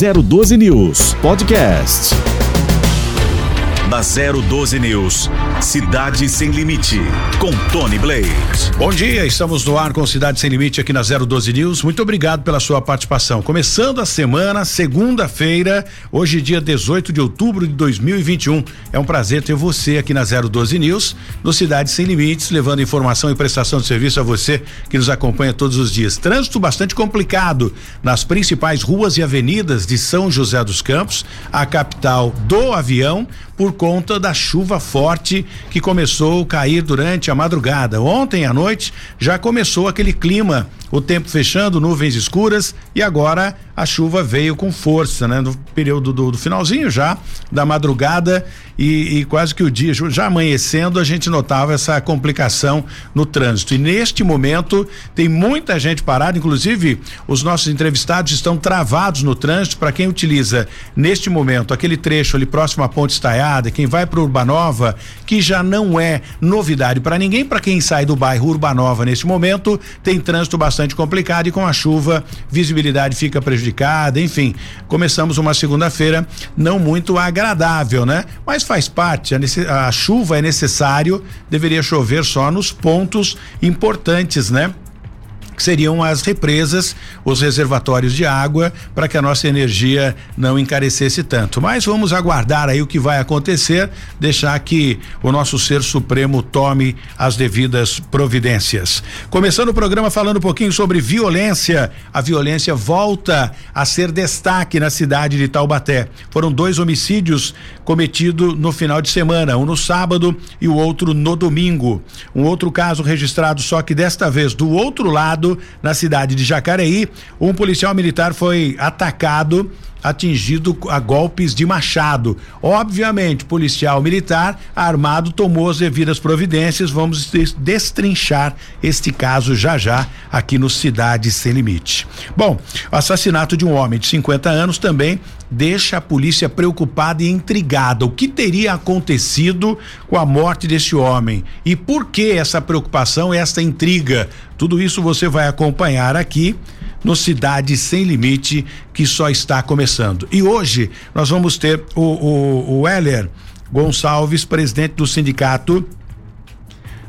012 News Podcast. Na 012 News, Cidade Sem Limite, com Tony Blade. Bom dia, estamos no ar com Cidade Sem Limite aqui na 012 News. Muito obrigado pela sua participação. Começando a semana, segunda-feira, hoje, dia 18 de outubro de 2021. É um prazer ter você aqui na 012 News, no Cidade Sem Limites, levando informação e prestação de serviço a você que nos acompanha todos os dias. Trânsito bastante complicado nas principais ruas e avenidas de São José dos Campos, a capital do avião por conta da chuva forte que começou a cair durante a madrugada. Ontem à noite já começou aquele clima o tempo fechando, nuvens escuras e agora a chuva veio com força, né? No período do, do finalzinho já da madrugada e, e, quase que o dia já amanhecendo a gente notava essa complicação no trânsito e neste momento tem muita gente parada, inclusive os nossos entrevistados estão travados no trânsito para quem utiliza neste momento aquele trecho ali próximo à Ponte Estaiada, quem vai para Urbanova, que já não é novidade para ninguém, para quem sai do bairro Urbanova neste momento tem trânsito bastante complicado e com a chuva, visibilidade fica prejudicada, enfim. Começamos uma segunda-feira não muito agradável, né? Mas faz parte, a, a chuva é necessário, deveria chover só nos pontos importantes, né? Que seriam as represas, os reservatórios de água, para que a nossa energia não encarecesse tanto. Mas vamos aguardar aí o que vai acontecer, deixar que o nosso ser supremo tome as devidas providências. Começando o programa falando um pouquinho sobre violência. A violência volta a ser destaque na cidade de Taubaté. Foram dois homicídios cometidos no final de semana, um no sábado e o outro no domingo. Um outro caso registrado, só que desta vez do outro lado na cidade de Jacareí, um policial militar foi atacado atingido a golpes de machado. Obviamente, policial militar armado tomou as devidas providências. Vamos destrinchar este caso já já aqui no Cidade Sem Limite. Bom, o assassinato de um homem de 50 anos também deixa a polícia preocupada e intrigada. O que teria acontecido com a morte desse homem? E por que essa preocupação, essa intriga? Tudo isso você vai acompanhar aqui no Cidade Sem Limite, que só está começando. E hoje nós vamos ter o, o, o Heller Gonçalves, presidente do sindicato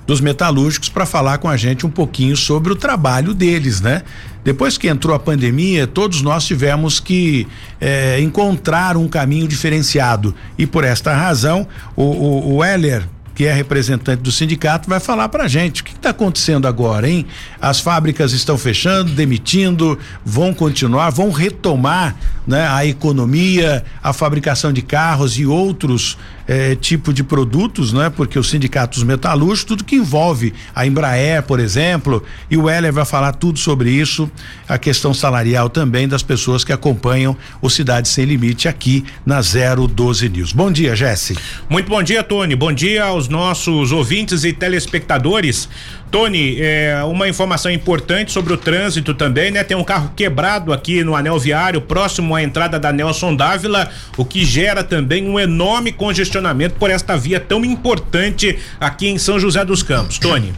dos metalúrgicos para falar com a gente um pouquinho sobre o trabalho deles, né? Depois que entrou a pandemia, todos nós tivemos que eh, encontrar um caminho diferenciado e por esta razão o, o, o Heller que é representante do sindicato, vai falar para a gente o que está acontecendo agora, hein? As fábricas estão fechando, demitindo, vão continuar, vão retomar, né? A economia, a fabricação de carros e outros eh, tipo de produtos, né? Porque os sindicatos metalúrgicos, tudo que envolve a Embraer, por exemplo, e o Heller vai falar tudo sobre isso, a questão salarial também das pessoas que acompanham o Cidade Sem Limite aqui na 012 News. Bom dia, Jesse. Muito bom dia, Tony. Bom dia aos nossos ouvintes e telespectadores. Tony, é, uma informação importante sobre o trânsito também, né? Tem um carro quebrado aqui no anel viário, próximo à entrada da Nelson Dávila, o que gera também um enorme congestionamento por esta via tão importante aqui em São José dos Campos. Tony.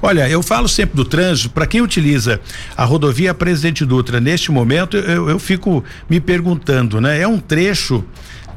Olha, eu falo sempre do trânsito, para quem utiliza a rodovia Presidente Dutra neste momento, eu, eu fico me perguntando, né? É um trecho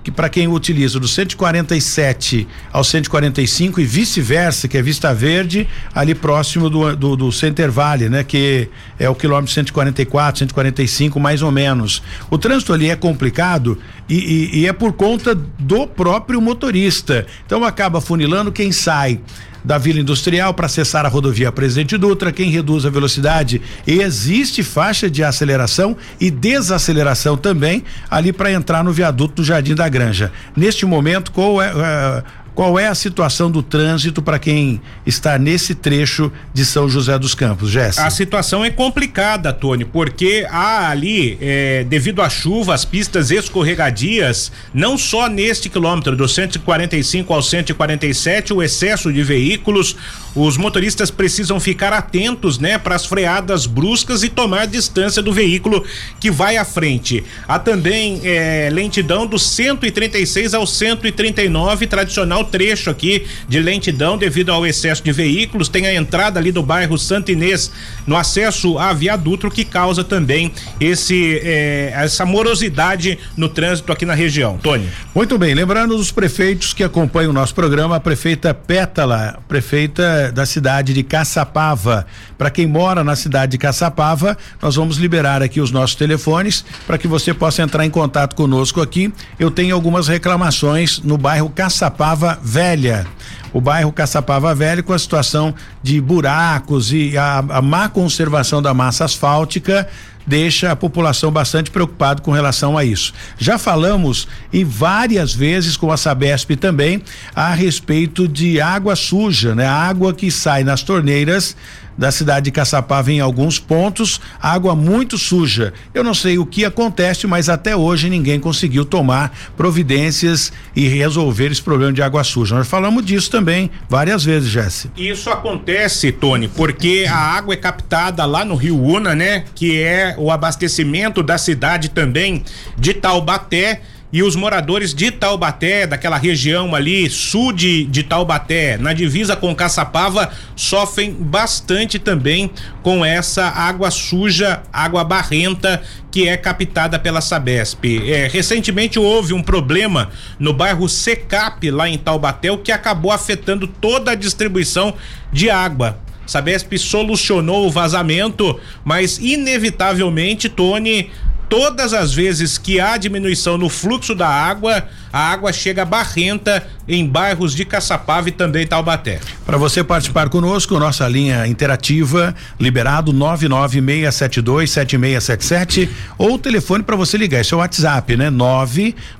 que para quem utiliza do 147 ao 145 e vice-versa, que é Vista Verde, ali próximo do, do, do Center Valley, né? Que é o quilômetro 144, 145, mais ou menos. O trânsito ali é complicado e, e, e é por conta do próprio motorista. Então acaba funilando quem sai da Vila Industrial para acessar a rodovia Presidente Dutra, quem reduz a velocidade. Existe faixa de aceleração e desaceleração também ali para entrar no viaduto do Jardim da Granja. Neste momento, é qual é a situação do trânsito para quem está nesse trecho de São José dos Campos, Jéssica? A situação é complicada, Tony, porque há ali, é, devido à chuva, as pistas escorregadias, não só neste quilômetro, do 145 ao 147, o excesso de veículos, os motoristas precisam ficar atentos, né, para as freadas bruscas e tomar distância do veículo que vai à frente. Há também é, lentidão do 136 ao 139, tradicional trecho aqui de lentidão devido ao excesso de veículos. Tem a entrada ali do bairro Santo Inês no acesso a viaduto que causa também esse eh, essa morosidade no trânsito aqui na região. Tony. Muito bem, lembrando os prefeitos que acompanham o nosso programa, a prefeita Pétala, prefeita da cidade de Caçapava. Para quem mora na cidade de Caçapava, nós vamos liberar aqui os nossos telefones para que você possa entrar em contato conosco aqui. Eu tenho algumas reclamações no bairro Caçapava Velha o bairro Caçapava Velho com a situação de buracos e a, a má conservação da massa asfáltica deixa a população bastante preocupada com relação a isso. Já falamos em várias vezes com a Sabesp também a respeito de água suja, né? Água que sai nas torneiras da cidade de Caçapava em alguns pontos, água muito suja. Eu não sei o que acontece, mas até hoje ninguém conseguiu tomar providências e resolver esse problema de água suja. Nós falamos disso também várias vezes, Jesse. Isso acontece, Tony, porque a água é captada lá no Rio Una, né? Que é o abastecimento da cidade também de Taubaté e os moradores de Taubaté, daquela região ali, sul de, de Taubaté, na divisa com Caçapava, sofrem bastante também com essa água suja, água barrenta que é captada pela Sabesp. É, recentemente houve um problema no bairro Secap, lá em Taubaté, o que acabou afetando toda a distribuição de água. Sabesp solucionou o vazamento, mas inevitavelmente, Tony, todas as vezes que há diminuição no fluxo da água, a água chega barrenta em bairros de Caçapava e também Taubaté. Para você participar conosco, nossa linha interativa liberado 996727677 ou telefone para você ligar, esse é o WhatsApp, né?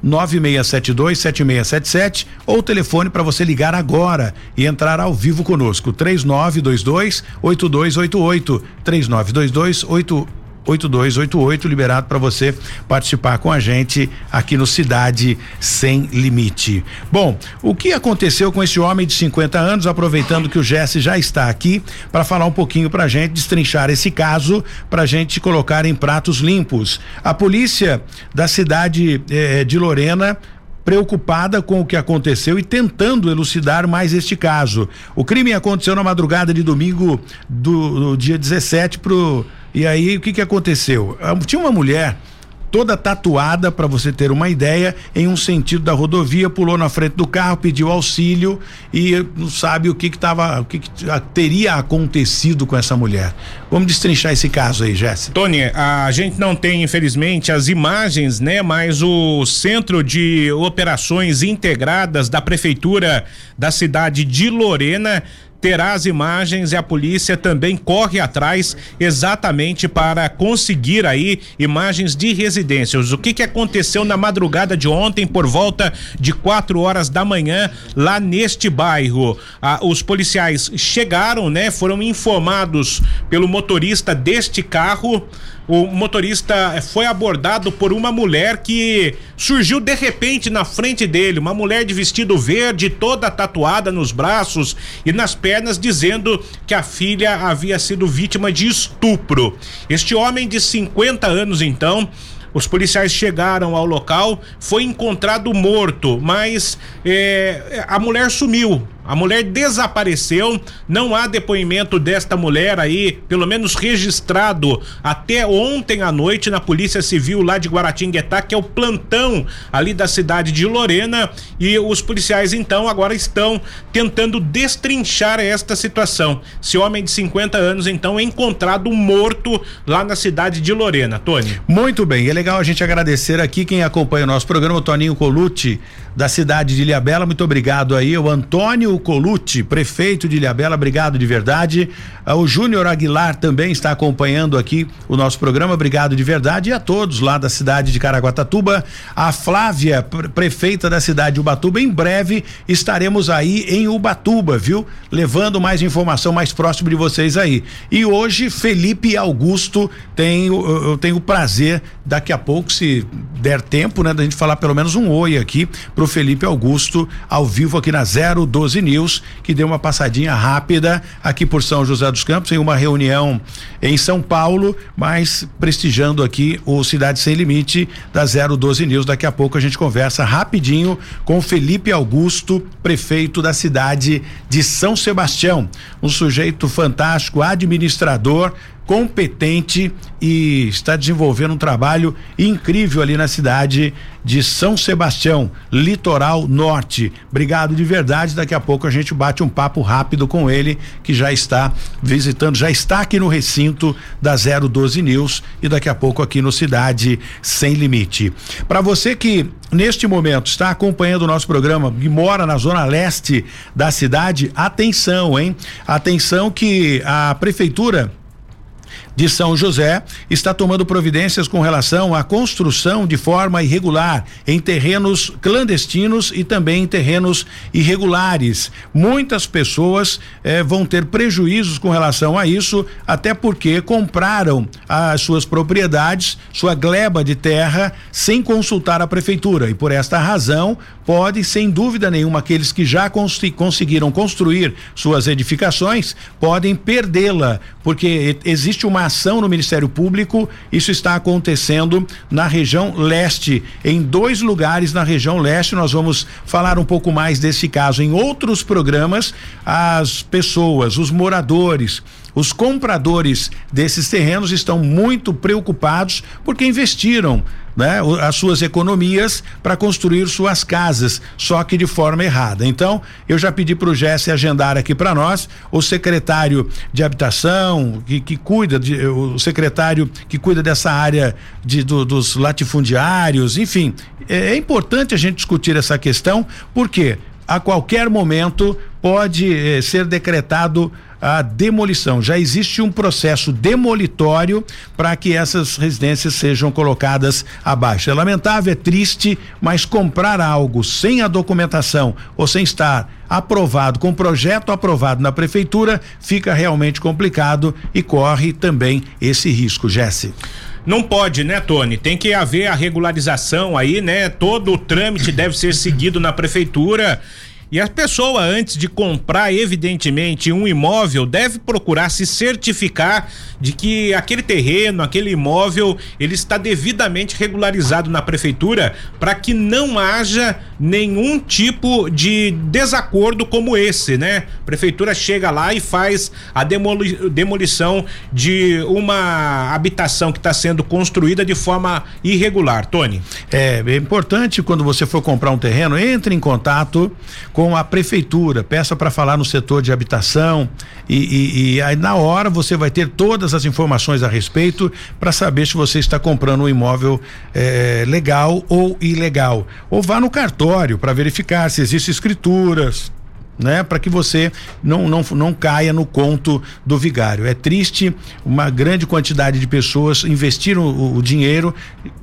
996727677 ou telefone para você ligar agora e entrar ao vivo conosco, 3922 8288 3922 8288 8288 liberado para você participar com a gente aqui no Cidade Sem Limite. Bom, o que aconteceu com esse homem de 50 anos, aproveitando que o Jesse já está aqui para falar um pouquinho pra gente, destrinchar esse caso pra gente colocar em pratos limpos. A polícia da cidade eh, de Lorena preocupada com o que aconteceu e tentando elucidar mais este caso. O crime aconteceu na madrugada de domingo do, do dia 17 pro e aí o que que aconteceu? Ah, tinha uma mulher toda tatuada para você ter uma ideia em um sentido da rodovia pulou na frente do carro pediu auxílio e não sabe o que que tava o que, que teria acontecido com essa mulher vamos destrinchar esse caso aí Jéssica Tony a gente não tem infelizmente as imagens né mas o centro de operações integradas da prefeitura da cidade de Lorena terá as imagens e a polícia também corre atrás exatamente para conseguir aí imagens de residências. O que que aconteceu na madrugada de ontem por volta de quatro horas da manhã lá neste bairro? Ah, os policiais chegaram, né? Foram informados pelo motorista deste carro o motorista foi abordado por uma mulher que surgiu de repente na frente dele, uma mulher de vestido verde, toda tatuada nos braços e nas pernas, dizendo que a filha havia sido vítima de estupro. Este homem de 50 anos, então, os policiais chegaram ao local, foi encontrado morto, mas é, a mulher sumiu. A mulher desapareceu, não há depoimento desta mulher aí, pelo menos registrado até ontem à noite na Polícia Civil lá de Guaratinguetá, que é o plantão ali da cidade de Lorena, e os policiais então agora estão tentando destrinchar esta situação. Esse homem de 50 anos então é encontrado morto lá na cidade de Lorena, Tony. Muito bem, é legal a gente agradecer aqui quem acompanha o nosso programa, o Toninho Colucci, da cidade de Ilhabela, muito obrigado aí, o Antônio Colucci, prefeito de Ilhabela, obrigado de verdade. O Júnior Aguilar também está acompanhando aqui o nosso programa, obrigado de verdade e a todos lá da cidade de Caraguatatuba. A Flávia, prefeita da cidade de Ubatuba, em breve estaremos aí em Ubatuba, viu? Levando mais informação mais próximo de vocês aí. E hoje Felipe Augusto tem eu tenho o prazer daqui a pouco se der tempo, né, da gente falar pelo menos um oi aqui pro Felipe Augusto, ao vivo aqui na 012 News, que deu uma passadinha rápida aqui por São José dos Campos, em uma reunião em São Paulo, mas prestigiando aqui o Cidade Sem Limite da 012 News. Daqui a pouco a gente conversa rapidinho com o Felipe Augusto, prefeito da cidade de São Sebastião. Um sujeito fantástico, administrador, competente e está desenvolvendo um trabalho incrível ali na cidade de São Sebastião, litoral norte. Obrigado de verdade. Daqui a pouco a gente bate um papo rápido com ele, que já está visitando, já está aqui no recinto da 012 News e daqui a pouco aqui no Cidade Sem Limite. Para você que neste momento está acompanhando o nosso programa e mora na zona leste da cidade, atenção, hein? Atenção que a prefeitura de São José está tomando providências com relação à construção de forma irregular em terrenos clandestinos e também em terrenos irregulares. Muitas pessoas eh, vão ter prejuízos com relação a isso, até porque compraram as suas propriedades, sua gleba de terra, sem consultar a prefeitura. E por esta razão, pode, sem dúvida nenhuma, aqueles que já cons conseguiram construir suas edificações podem perdê-la, porque existe uma ação no Ministério Público, isso está acontecendo na região leste, em dois lugares na região leste. Nós vamos falar um pouco mais desse caso em outros programas. As pessoas, os moradores, os compradores desses terrenos estão muito preocupados porque investiram né, as suas economias para construir suas casas, só que de forma errada. Então, eu já pedi para o Jesse agendar aqui para nós. O secretário de habitação que, que cuida de, o secretário que cuida dessa área de, do, dos latifundiários, enfim, é, é importante a gente discutir essa questão. Porque a qualquer momento pode eh, ser decretado a demolição. Já existe um processo demolitório para que essas residências sejam colocadas abaixo. É lamentável, é triste, mas comprar algo sem a documentação ou sem estar aprovado, com projeto aprovado na prefeitura, fica realmente complicado e corre também esse risco, Jesse. Não pode, né, Tony? Tem que haver a regularização aí, né? Todo o trâmite deve ser seguido na prefeitura e a pessoa, antes de comprar, evidentemente, um imóvel, deve procurar se certificar de que aquele terreno, aquele imóvel, ele está devidamente regularizado na prefeitura para que não haja nenhum tipo de desacordo como esse, né? A prefeitura chega lá e faz a demoli demolição de uma habitação que está sendo construída de forma irregular. Tony. É, é importante quando você for comprar um terreno, entre em contato com a prefeitura, peça para falar no setor de habitação e, e, e, aí na hora você vai ter todas as informações a respeito para saber se você está comprando um imóvel eh, legal ou ilegal. Ou vá no cartório para verificar se existem escrituras, né? Para que você não, não, não caia no conto do vigário. É triste, uma grande quantidade de pessoas investiram o, o, dinheiro,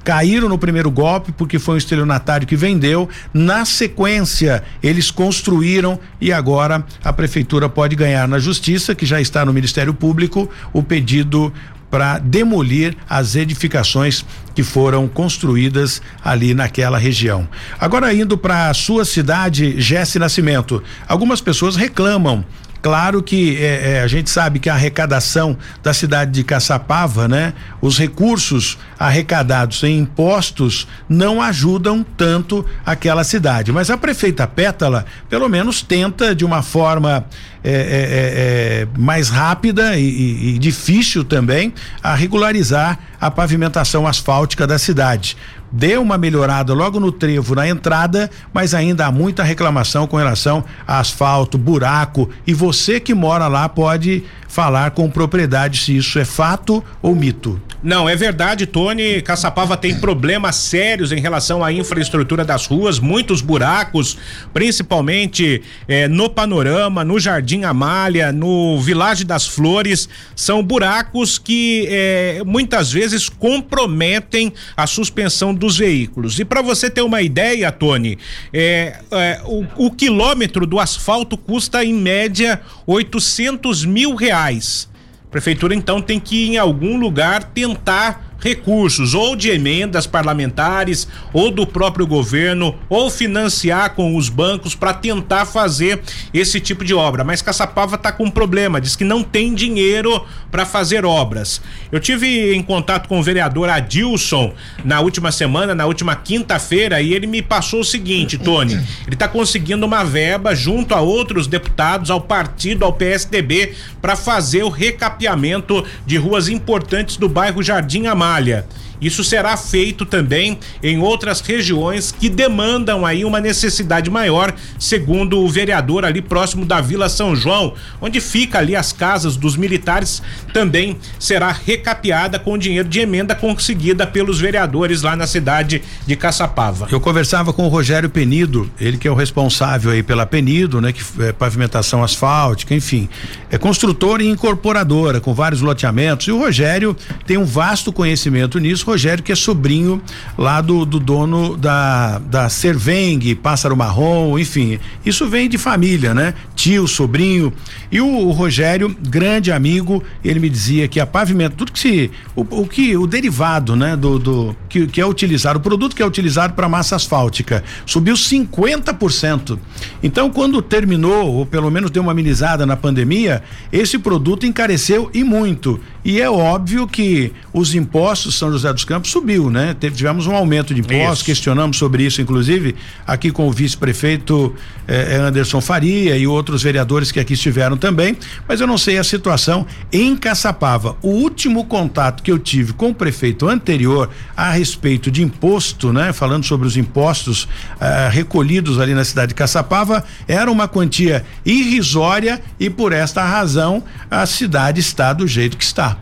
caíram no primeiro golpe porque foi um estelionatário que vendeu. Na sequência, eles construíram e agora a prefeitura pode ganhar na justiça, que já está no Ministério Público, o pedido para demolir as edificações que foram construídas ali naquela região. Agora indo para a sua cidade, Jesse Nascimento, algumas pessoas reclamam Claro que é, é, a gente sabe que a arrecadação da cidade de Caçapava, né? Os recursos arrecadados em impostos não ajudam tanto aquela cidade. Mas a prefeita Pétala, pelo menos, tenta de uma forma é, é, é, é mais rápida e, e, e difícil também a regularizar a pavimentação asfáltica da cidade deu uma melhorada logo no trevo na entrada, mas ainda há muita reclamação com relação a asfalto, buraco e você que mora lá pode falar com propriedade se isso é fato ou mito. Não, é verdade, Tony. Caçapava tem problemas sérios em relação à infraestrutura das ruas, muitos buracos, principalmente eh, no Panorama, no Jardim Amália, no Vilagem das Flores. São buracos que eh, muitas vezes comprometem a suspensão dos veículos. E para você ter uma ideia, Tony, eh, o, o quilômetro do asfalto custa em média 800 mil reais. A prefeitura então tem que em algum lugar tentar recursos ou de emendas parlamentares ou do próprio governo ou financiar com os bancos para tentar fazer esse tipo de obra. Mas Caçapava está com um problema, diz que não tem dinheiro para fazer obras. Eu tive em contato com o vereador Adilson na última semana, na última quinta-feira, e ele me passou o seguinte, Tony, ele está conseguindo uma verba junto a outros deputados, ao partido, ao PSDB, para fazer o recapeamento de ruas importantes do bairro Jardim Amália. Isso será feito também em outras regiões que demandam aí uma necessidade maior, segundo o vereador ali próximo da Vila São João, onde fica ali as casas dos militares, também será recapeada com dinheiro de emenda conseguida pelos vereadores lá na cidade de Caçapava. Eu conversava com o Rogério Penido, ele que é o responsável aí pela Penido, né, que é pavimentação asfáltica, enfim, é construtora e incorporadora com vários loteamentos. E o Rogério tem um vasto conhecimento nisso. Rogério, que é sobrinho lá do, do dono da, da Cerveng, Pássaro Marrom, enfim. Isso vem de família, né? Tio, sobrinho. E o, o Rogério, grande amigo, ele me dizia que a pavimento, tudo que se. O, o que, o derivado, né? Do, do que, que é utilizado, o produto que é utilizado para massa asfáltica, subiu 50%. Então, quando terminou, ou pelo menos deu uma amenizada na pandemia, esse produto encareceu e muito. E é óbvio que os impostos São José dos Campos subiu, né? Tivemos um aumento de impostos, isso. questionamos sobre isso, inclusive, aqui com o vice-prefeito eh, Anderson Faria e outros vereadores que aqui estiveram também, mas eu não sei a situação em Caçapava. O último contato que eu tive com o prefeito anterior a respeito de imposto, né? Falando sobre os impostos eh, recolhidos ali na cidade de Caçapava, era uma quantia irrisória e por esta razão a cidade está do jeito que está.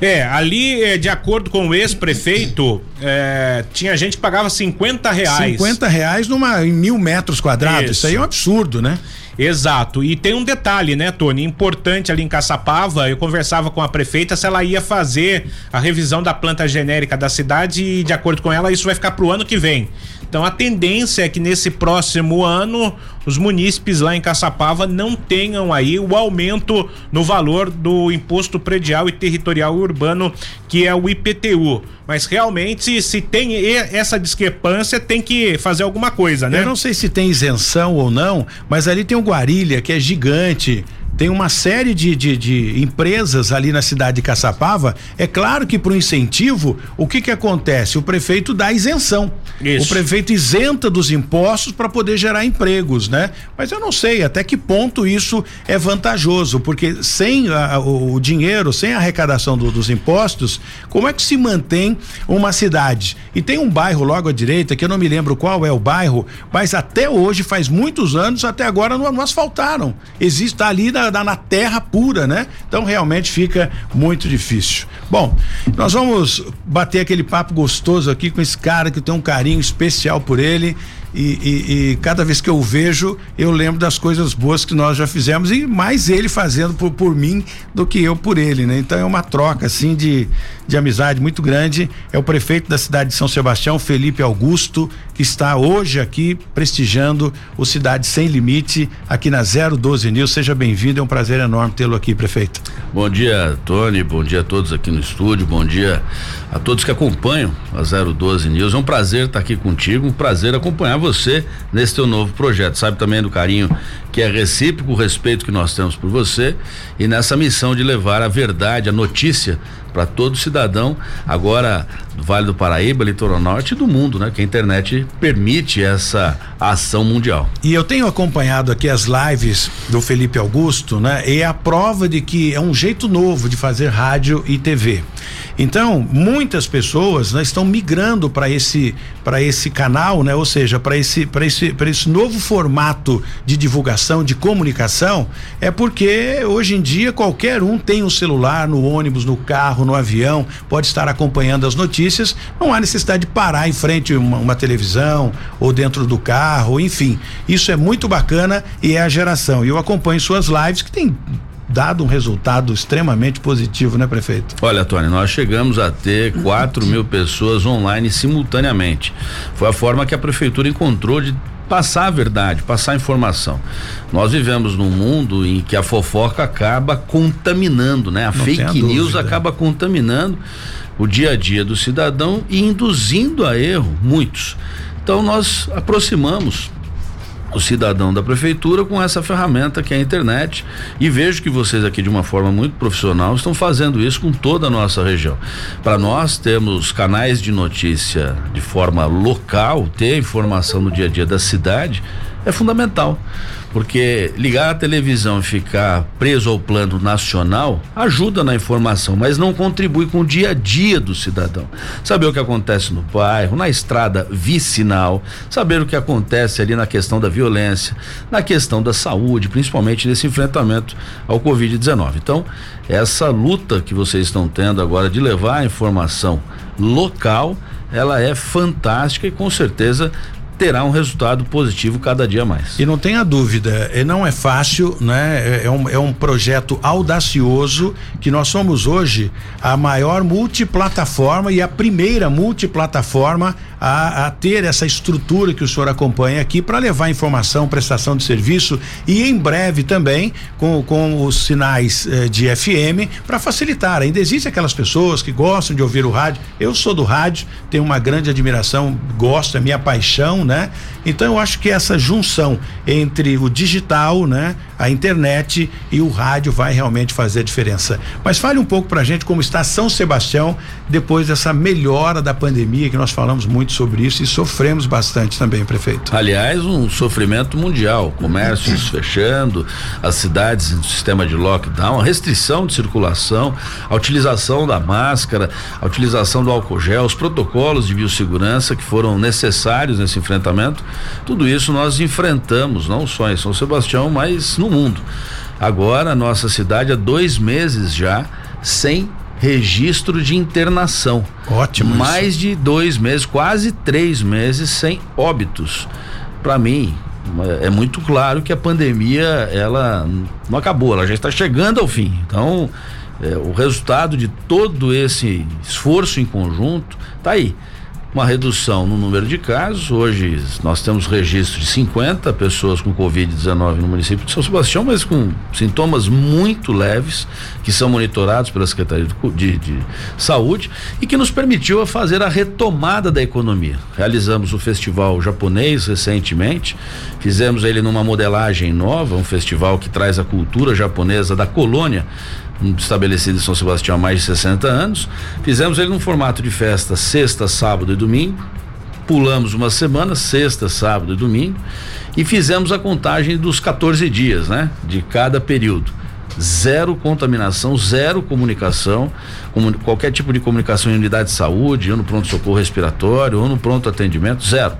É, ali, é, de acordo com o ex-prefeito, é, tinha gente que pagava 50 reais. 50 reais numa, em mil metros quadrados. Isso. Isso aí é um absurdo, né? Exato. E tem um detalhe, né, Tony? Importante ali em Caçapava, eu conversava com a prefeita se ela ia fazer a revisão da planta genérica da cidade e, de acordo com ela, isso vai ficar pro ano que vem. Então a tendência é que nesse próximo ano os munícipes lá em Caçapava não tenham aí o aumento no valor do imposto predial e territorial urbano, que é o IPTU. Mas realmente, se tem essa discrepância, tem que fazer alguma coisa, né? Eu não sei se tem isenção ou não, mas ali tem o Guarilha, que é gigante tem uma série de, de, de, empresas ali na cidade de Caçapava. É claro que para o incentivo, o que que acontece? O prefeito dá isenção. Isso. O prefeito isenta dos impostos para poder gerar empregos, né? Mas eu não sei até que ponto isso é vantajoso, porque sem a, o, o, dinheiro, sem a arrecadação do, dos impostos, como é que se mantém uma cidade? E tem um bairro logo à direita, que eu não me lembro qual é o bairro, mas até hoje, faz muitos anos, até agora não, não asfaltaram. Existe tá ali na na, na terra pura, né? Então realmente fica muito difícil. Bom, nós vamos bater aquele papo gostoso aqui com esse cara que tem um carinho especial por ele. E, e, e, cada vez que eu vejo, eu lembro das coisas boas que nós já fizemos e mais ele fazendo por, por mim do que eu por ele, né? Então é uma troca assim de, de amizade muito grande. É o prefeito da cidade de São Sebastião, Felipe Augusto, que está hoje aqui prestigiando o Cidade Sem Limite aqui na 012 News. Seja bem-vindo, é um prazer enorme tê-lo aqui, prefeito. Bom dia, Tony, bom dia a todos aqui no estúdio, bom dia a todos que acompanham a 012 News. É um prazer estar aqui contigo, um prazer acompanhar você nesse teu novo projeto. Sabe também do carinho que é recíproco, o respeito que nós temos por você e nessa missão de levar a verdade, a notícia para todo cidadão, agora do Vale do Paraíba, Litoral Norte e do mundo, né? Que a internet permite essa ação mundial. E eu tenho acompanhado aqui as lives do Felipe Augusto, né? E é a prova de que é um jeito novo de fazer rádio e TV. Então, muitas pessoas né, estão migrando para esse para esse canal, né? Ou seja, para esse para esse para esse novo formato de divulgação, de comunicação, é porque hoje em dia qualquer um tem um celular no ônibus, no carro, no avião, pode estar acompanhando as notícias, não há necessidade de parar em frente a uma, uma televisão ou dentro do carro, enfim. Isso é muito bacana e é a geração. E eu acompanho suas lives que tem dado um resultado extremamente positivo, né, prefeito? Olha, Tony, nós chegamos a ter 4 mil pessoas online simultaneamente. Foi a forma que a prefeitura encontrou de passar a verdade, passar a informação. Nós vivemos num mundo em que a fofoca acaba contaminando, né? A Não fake news acaba contaminando o dia a dia do cidadão e induzindo a erro muitos. Então nós aproximamos o cidadão da prefeitura com essa ferramenta que é a internet e vejo que vocês aqui de uma forma muito profissional estão fazendo isso com toda a nossa região. Para nós temos canais de notícia de forma local, ter informação no dia a dia da cidade é fundamental. Porque ligar a televisão e ficar preso ao plano nacional ajuda na informação, mas não contribui com o dia a dia do cidadão. Saber o que acontece no bairro, na estrada vicinal, saber o que acontece ali na questão da violência, na questão da saúde, principalmente nesse enfrentamento ao Covid-19. Então, essa luta que vocês estão tendo agora de levar a informação local, ela é fantástica e com certeza terá um resultado positivo cada dia mais. E não tenha dúvida, não é fácil, né? É, é um, é um projeto audacioso que nós somos hoje a maior multiplataforma e a primeira multiplataforma a, a ter essa estrutura que o senhor acompanha aqui para levar informação, prestação de serviço e em breve também com, com os sinais eh, de FM para facilitar. Ainda existem aquelas pessoas que gostam de ouvir o rádio. Eu sou do rádio, tenho uma grande admiração, gosto, é minha paixão, né? Então eu acho que essa junção entre o digital, né, a internet e o rádio vai realmente fazer a diferença. Mas fale um pouco pra gente como está São Sebastião depois dessa melhora da pandemia que nós falamos muito sobre isso e sofremos bastante também, prefeito. Aliás, um sofrimento mundial, comércios fechando, as cidades em sistema de lockdown, a restrição de circulação, a utilização da máscara, a utilização do álcool gel, os protocolos de biossegurança que foram necessários nesse enfrentamento tudo isso nós enfrentamos, não só em São Sebastião, mas no mundo. Agora, nossa cidade há dois meses já sem registro de internação. Ótimo. Mais isso. de dois meses, quase três meses sem óbitos. Para mim, é muito claro que a pandemia ela não acabou, ela já está chegando ao fim. Então, é, o resultado de todo esse esforço em conjunto está aí uma redução no número de casos. Hoje nós temos registro de 50 pessoas com Covid-19 no município de São Sebastião, mas com sintomas muito leves, que são monitorados pela Secretaria de, de Saúde e que nos permitiu fazer a retomada da economia. Realizamos o festival japonês recentemente, fizemos ele numa modelagem nova, um festival que traz a cultura japonesa da colônia estabelecido em São Sebastião há mais de 60 anos. Fizemos ele num formato de festa sexta, sábado e domingo. Pulamos uma semana, sexta, sábado e domingo, e fizemos a contagem dos 14 dias, né? De cada período. Zero contaminação, zero comunicação, qualquer tipo de comunicação em unidade de saúde, ou no pronto-socorro respiratório, ou no pronto atendimento, zero.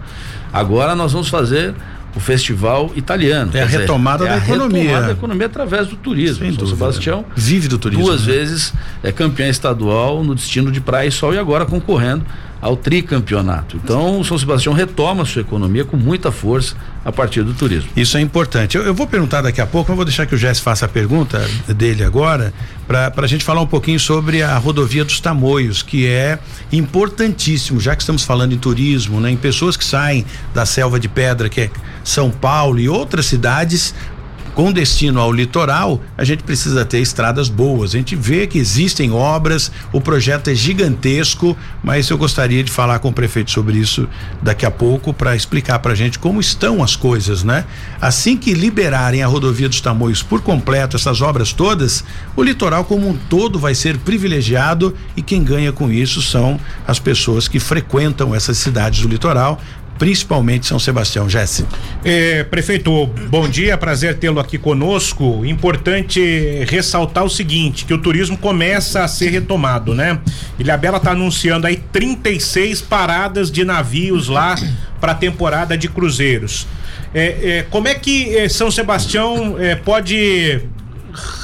Agora nós vamos fazer o festival italiano. É a dizer, retomada é da a economia. Retomada da economia através do turismo. Sem São Sebastião vive do turismo. Duas né? vezes é campeão estadual no destino de praia e sol e agora concorrendo ao tricampeonato. Então, o São Sebastião retoma a sua economia com muita força a partir do turismo. Isso é importante. Eu, eu vou perguntar daqui a pouco, eu vou deixar que o Jess faça a pergunta dele agora, para a gente falar um pouquinho sobre a rodovia dos Tamoios, que é importantíssimo, já que estamos falando em turismo, né, em pessoas que saem da selva de pedra, que é São Paulo e outras cidades com destino ao litoral, a gente precisa ter estradas boas. A gente vê que existem obras, o projeto é gigantesco, mas eu gostaria de falar com o prefeito sobre isso daqui a pouco para explicar para a gente como estão as coisas, né? Assim que liberarem a rodovia dos Tamoios por completo, essas obras todas, o litoral como um todo vai ser privilegiado e quem ganha com isso são as pessoas que frequentam essas cidades do litoral, principalmente São Sebastião. Jesse. É, prefeito, bom dia, prazer tê-lo aqui conosco. Importante ressaltar o seguinte, que o turismo começa a ser retomado, né? Ilhabela está anunciando aí 36 paradas de navios lá para a temporada de cruzeiros. É, é, como é que São Sebastião pode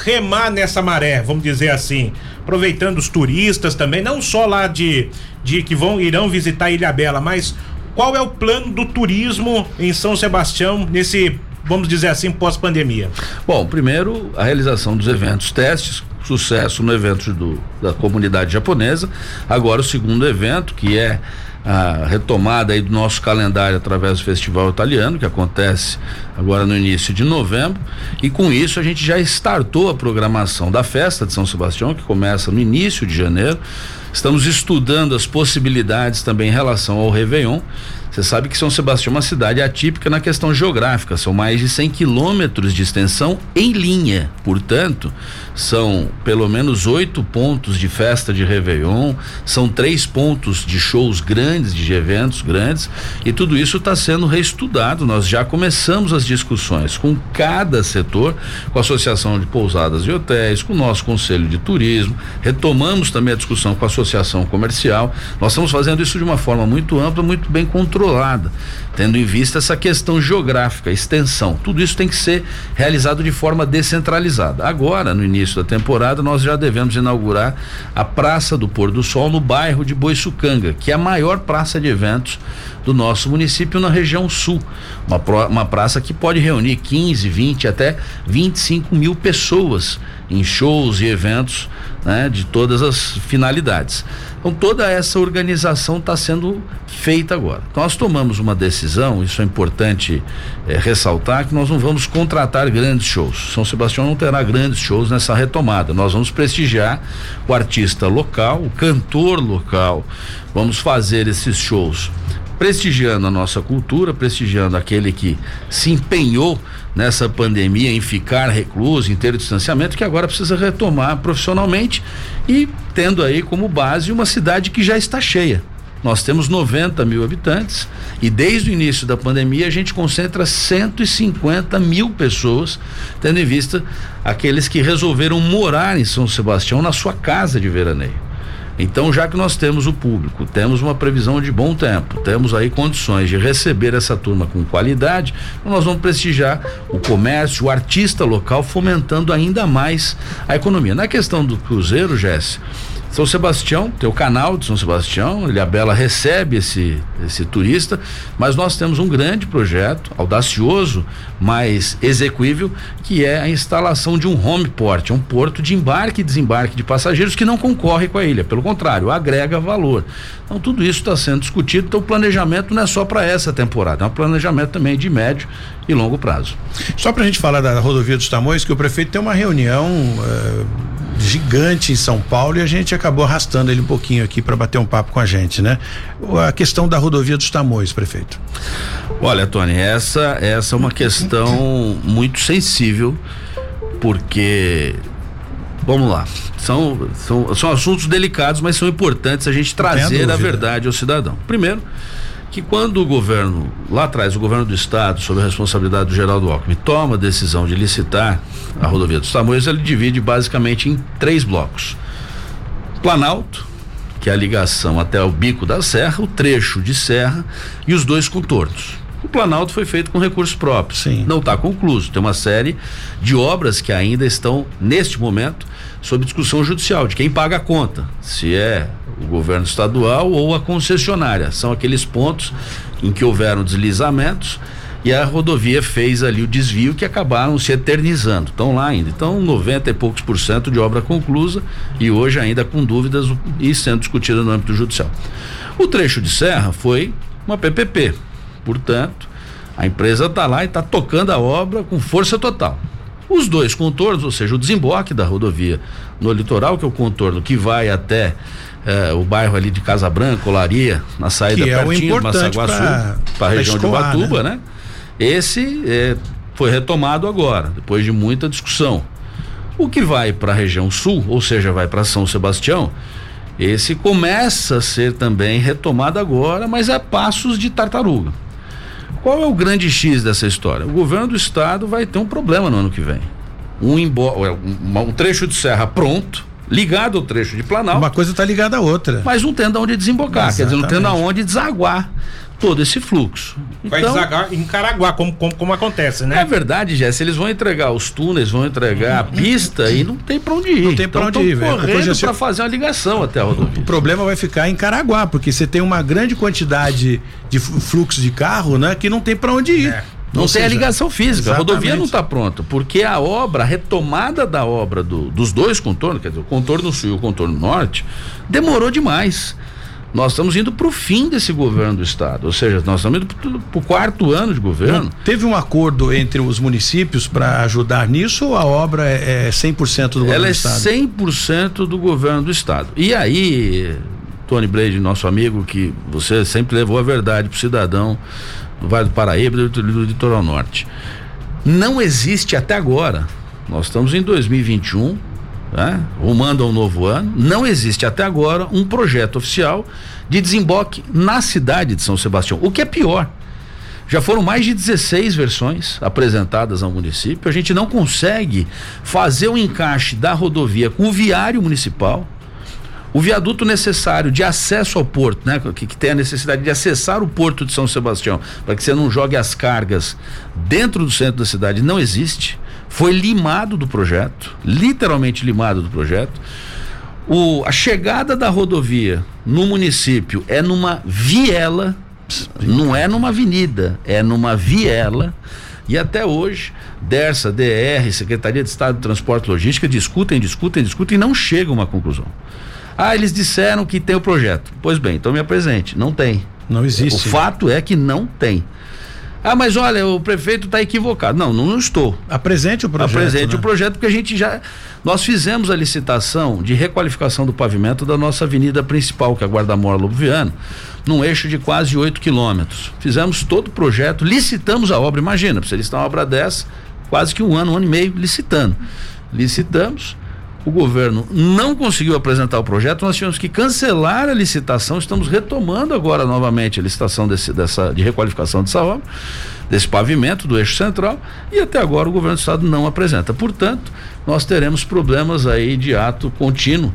remar nessa maré, vamos dizer assim, aproveitando os turistas também, não só lá de, de que vão irão visitar Ilha Bela, mas qual é o plano do turismo em São Sebastião nesse vamos dizer assim, pós-pandemia? Bom, primeiro, a realização dos eventos testes, sucesso no evento do, da comunidade japonesa. Agora, o segundo evento, que é a retomada aí do nosso calendário através do Festival Italiano, que acontece agora no início de novembro. E com isso a gente já startou a programação da festa de São Sebastião, que começa no início de janeiro. Estamos estudando as possibilidades também em relação ao Réveillon. Você sabe que São Sebastião é uma cidade atípica na questão geográfica, são mais de 100 quilômetros de extensão em linha. Portanto, são pelo menos oito pontos de festa de Réveillon, são três pontos de shows grandes, de eventos grandes, e tudo isso está sendo reestudado. Nós já começamos as discussões com cada setor, com a Associação de Pousadas e Hotéis, com o nosso Conselho de Turismo, retomamos também a discussão com a Associação Comercial. Nós estamos fazendo isso de uma forma muito ampla, muito bem controlada tendo em vista essa questão geográfica, extensão. Tudo isso tem que ser realizado de forma descentralizada. Agora, no início da temporada, nós já devemos inaugurar a Praça do Pôr do Sol no bairro de Boiçucanga, que é a maior praça de eventos do nosso município na região sul. Uma, uma praça que pode reunir 15, 20 até 25 mil pessoas em shows e eventos né, de todas as finalidades. Então toda essa organização está sendo feita agora. Nós tomamos uma decisão, isso é importante é, ressaltar, que nós não vamos contratar grandes shows. São Sebastião não terá grandes shows nessa retomada. Nós vamos prestigiar o artista local, o cantor local. Vamos fazer esses shows prestigiando a nossa cultura, prestigiando aquele que se empenhou nessa pandemia em ficar recluso, em ter distanciamento, que agora precisa retomar profissionalmente e tendo aí como base uma cidade que já está cheia. Nós temos 90 mil habitantes e desde o início da pandemia a gente concentra 150 mil pessoas, tendo em vista aqueles que resolveram morar em São Sebastião na sua casa de veraneio. Então, já que nós temos o público, temos uma previsão de bom tempo, temos aí condições de receber essa turma com qualidade, nós vamos prestigiar o comércio, o artista local, fomentando ainda mais a economia. Na questão do cruzeiro, Jesse, são Sebastião, tem o canal de São Sebastião, Ilha Bela recebe esse, esse turista, mas nós temos um grande projeto, audacioso, mas execuível, que é a instalação de um home port, um porto de embarque e desembarque de passageiros que não concorre com a ilha, pelo contrário, agrega valor. Então tudo isso está sendo discutido, então o planejamento não é só para essa temporada, é um planejamento também de médio e longo prazo. Só para a gente falar da rodovia dos Tamoios, que o prefeito tem uma reunião uh, gigante em São Paulo e a gente acabou arrastando ele um pouquinho aqui para bater um papo com a gente, né? A questão da rodovia dos Tamoios, prefeito. Olha, Tony, essa essa é uma questão muito sensível porque vamos lá, são, são, são assuntos delicados, mas são importantes a gente trazer a verdade ao cidadão. Primeiro, que quando o governo, lá atrás, o governo do estado, sob a responsabilidade do Geraldo Alckmin, toma a decisão de licitar a rodovia dos Tamoios, ele divide basicamente em três blocos. Planalto, que é a ligação até o bico da serra, o trecho de serra e os dois contornos. O Planalto foi feito com recursos próprios. Sim. Não está concluído. Tem uma série de obras que ainda estão, neste momento, sob discussão judicial, de quem paga a conta. Se é o governo estadual ou a concessionária. São aqueles pontos em que houveram deslizamentos e a rodovia fez ali o desvio que acabaram se eternizando. Estão lá ainda. Então, 90 e poucos por cento de obra conclusa e hoje ainda com dúvidas e sendo discutida no âmbito judicial. O trecho de serra foi uma PPP. Portanto, a empresa está lá e está tocando a obra com força total. Os dois contornos, ou seja, o desemboque da rodovia no litoral, que é o contorno que vai até é, o bairro ali de Casa Branca, Olaria, na saída que pertinho é de Massaguaçu, para a região escoar, de Ubatuba, né? né? Esse é, foi retomado agora, depois de muita discussão. O que vai para a região sul, ou seja, vai para São Sebastião, esse começa a ser também retomado agora, mas é passos de tartaruga. Qual é o grande X dessa história? O governo do estado vai ter um problema no ano que vem. Um, um, um trecho de serra pronto, ligado ao trecho de Planalto. Uma coisa está ligada à outra. Mas não tendo onde desembocar, Exatamente. quer dizer, não tendo aonde desaguar todo esse fluxo. Vai então, desaguar em Caraguá, como, como, como acontece, né? É verdade, Jess, eles vão entregar os túneis, vão entregar a pista e não tem para onde ir. Não tem para então, onde ir, correndo para fazer uma ligação até a rodovia. O problema vai ficar em Caraguá, porque você tem uma grande quantidade de fluxo de carro, né, que não tem para onde ir. É. Não Ou tem a seja, ligação física, a exatamente. rodovia não está pronta, porque a obra, a retomada da obra do- dos dois contornos, quer dizer, o contorno sul e o contorno norte, demorou demais. Nós estamos indo para o fim desse governo do estado, ou seja, nós estamos indo para o quarto ano de governo. Não teve um acordo entre os municípios para ajudar nisso ou a obra é, é 100% do governo Ela do é estado? 100% do governo do estado. E aí, Tony Blade, nosso amigo, que você sempre levou a verdade para o cidadão do Vale do Paraíba e do, do Litoral Norte. Não existe até agora, nós estamos em 2021, né? rumando ao novo ano, não existe até agora um projeto oficial de desemboque na cidade de São Sebastião. O que é pior. Já foram mais de 16 versões apresentadas ao município. A gente não consegue fazer o encaixe da rodovia com o viário municipal. O viaduto necessário de acesso ao porto, né? Que, que tem a necessidade de acessar o porto de São Sebastião, para que você não jogue as cargas dentro do centro da cidade, não existe. Foi limado do projeto, literalmente limado do projeto. O, a chegada da rodovia no município é numa viela, não é numa avenida, é numa viela. E até hoje, DERSA, DR, Secretaria de Estado de Transporte e Logística discutem, discutem, discutem e não chegam a uma conclusão. Ah, eles disseram que tem o projeto. Pois bem, então me apresente. Não tem. Não existe. O fato é que não tem. Ah, mas olha, o prefeito está equivocado. Não, não estou. Apresente o projeto. Apresente né? o projeto, porque a gente já. Nós fizemos a licitação de requalificação do pavimento da nossa avenida principal, que é a Guarda-Mora Lobo Viano, num eixo de quase 8 quilômetros. Fizemos todo o projeto, licitamos a obra. Imagina, você licitar uma obra dessa, quase que um ano, um ano e meio licitando. Licitamos. O governo não conseguiu apresentar o projeto, nós tivemos que cancelar a licitação. Estamos retomando agora novamente a licitação desse, dessa, de requalificação dessa obra, desse pavimento do eixo central, e até agora o governo do estado não apresenta. Portanto, nós teremos problemas aí de ato contínuo.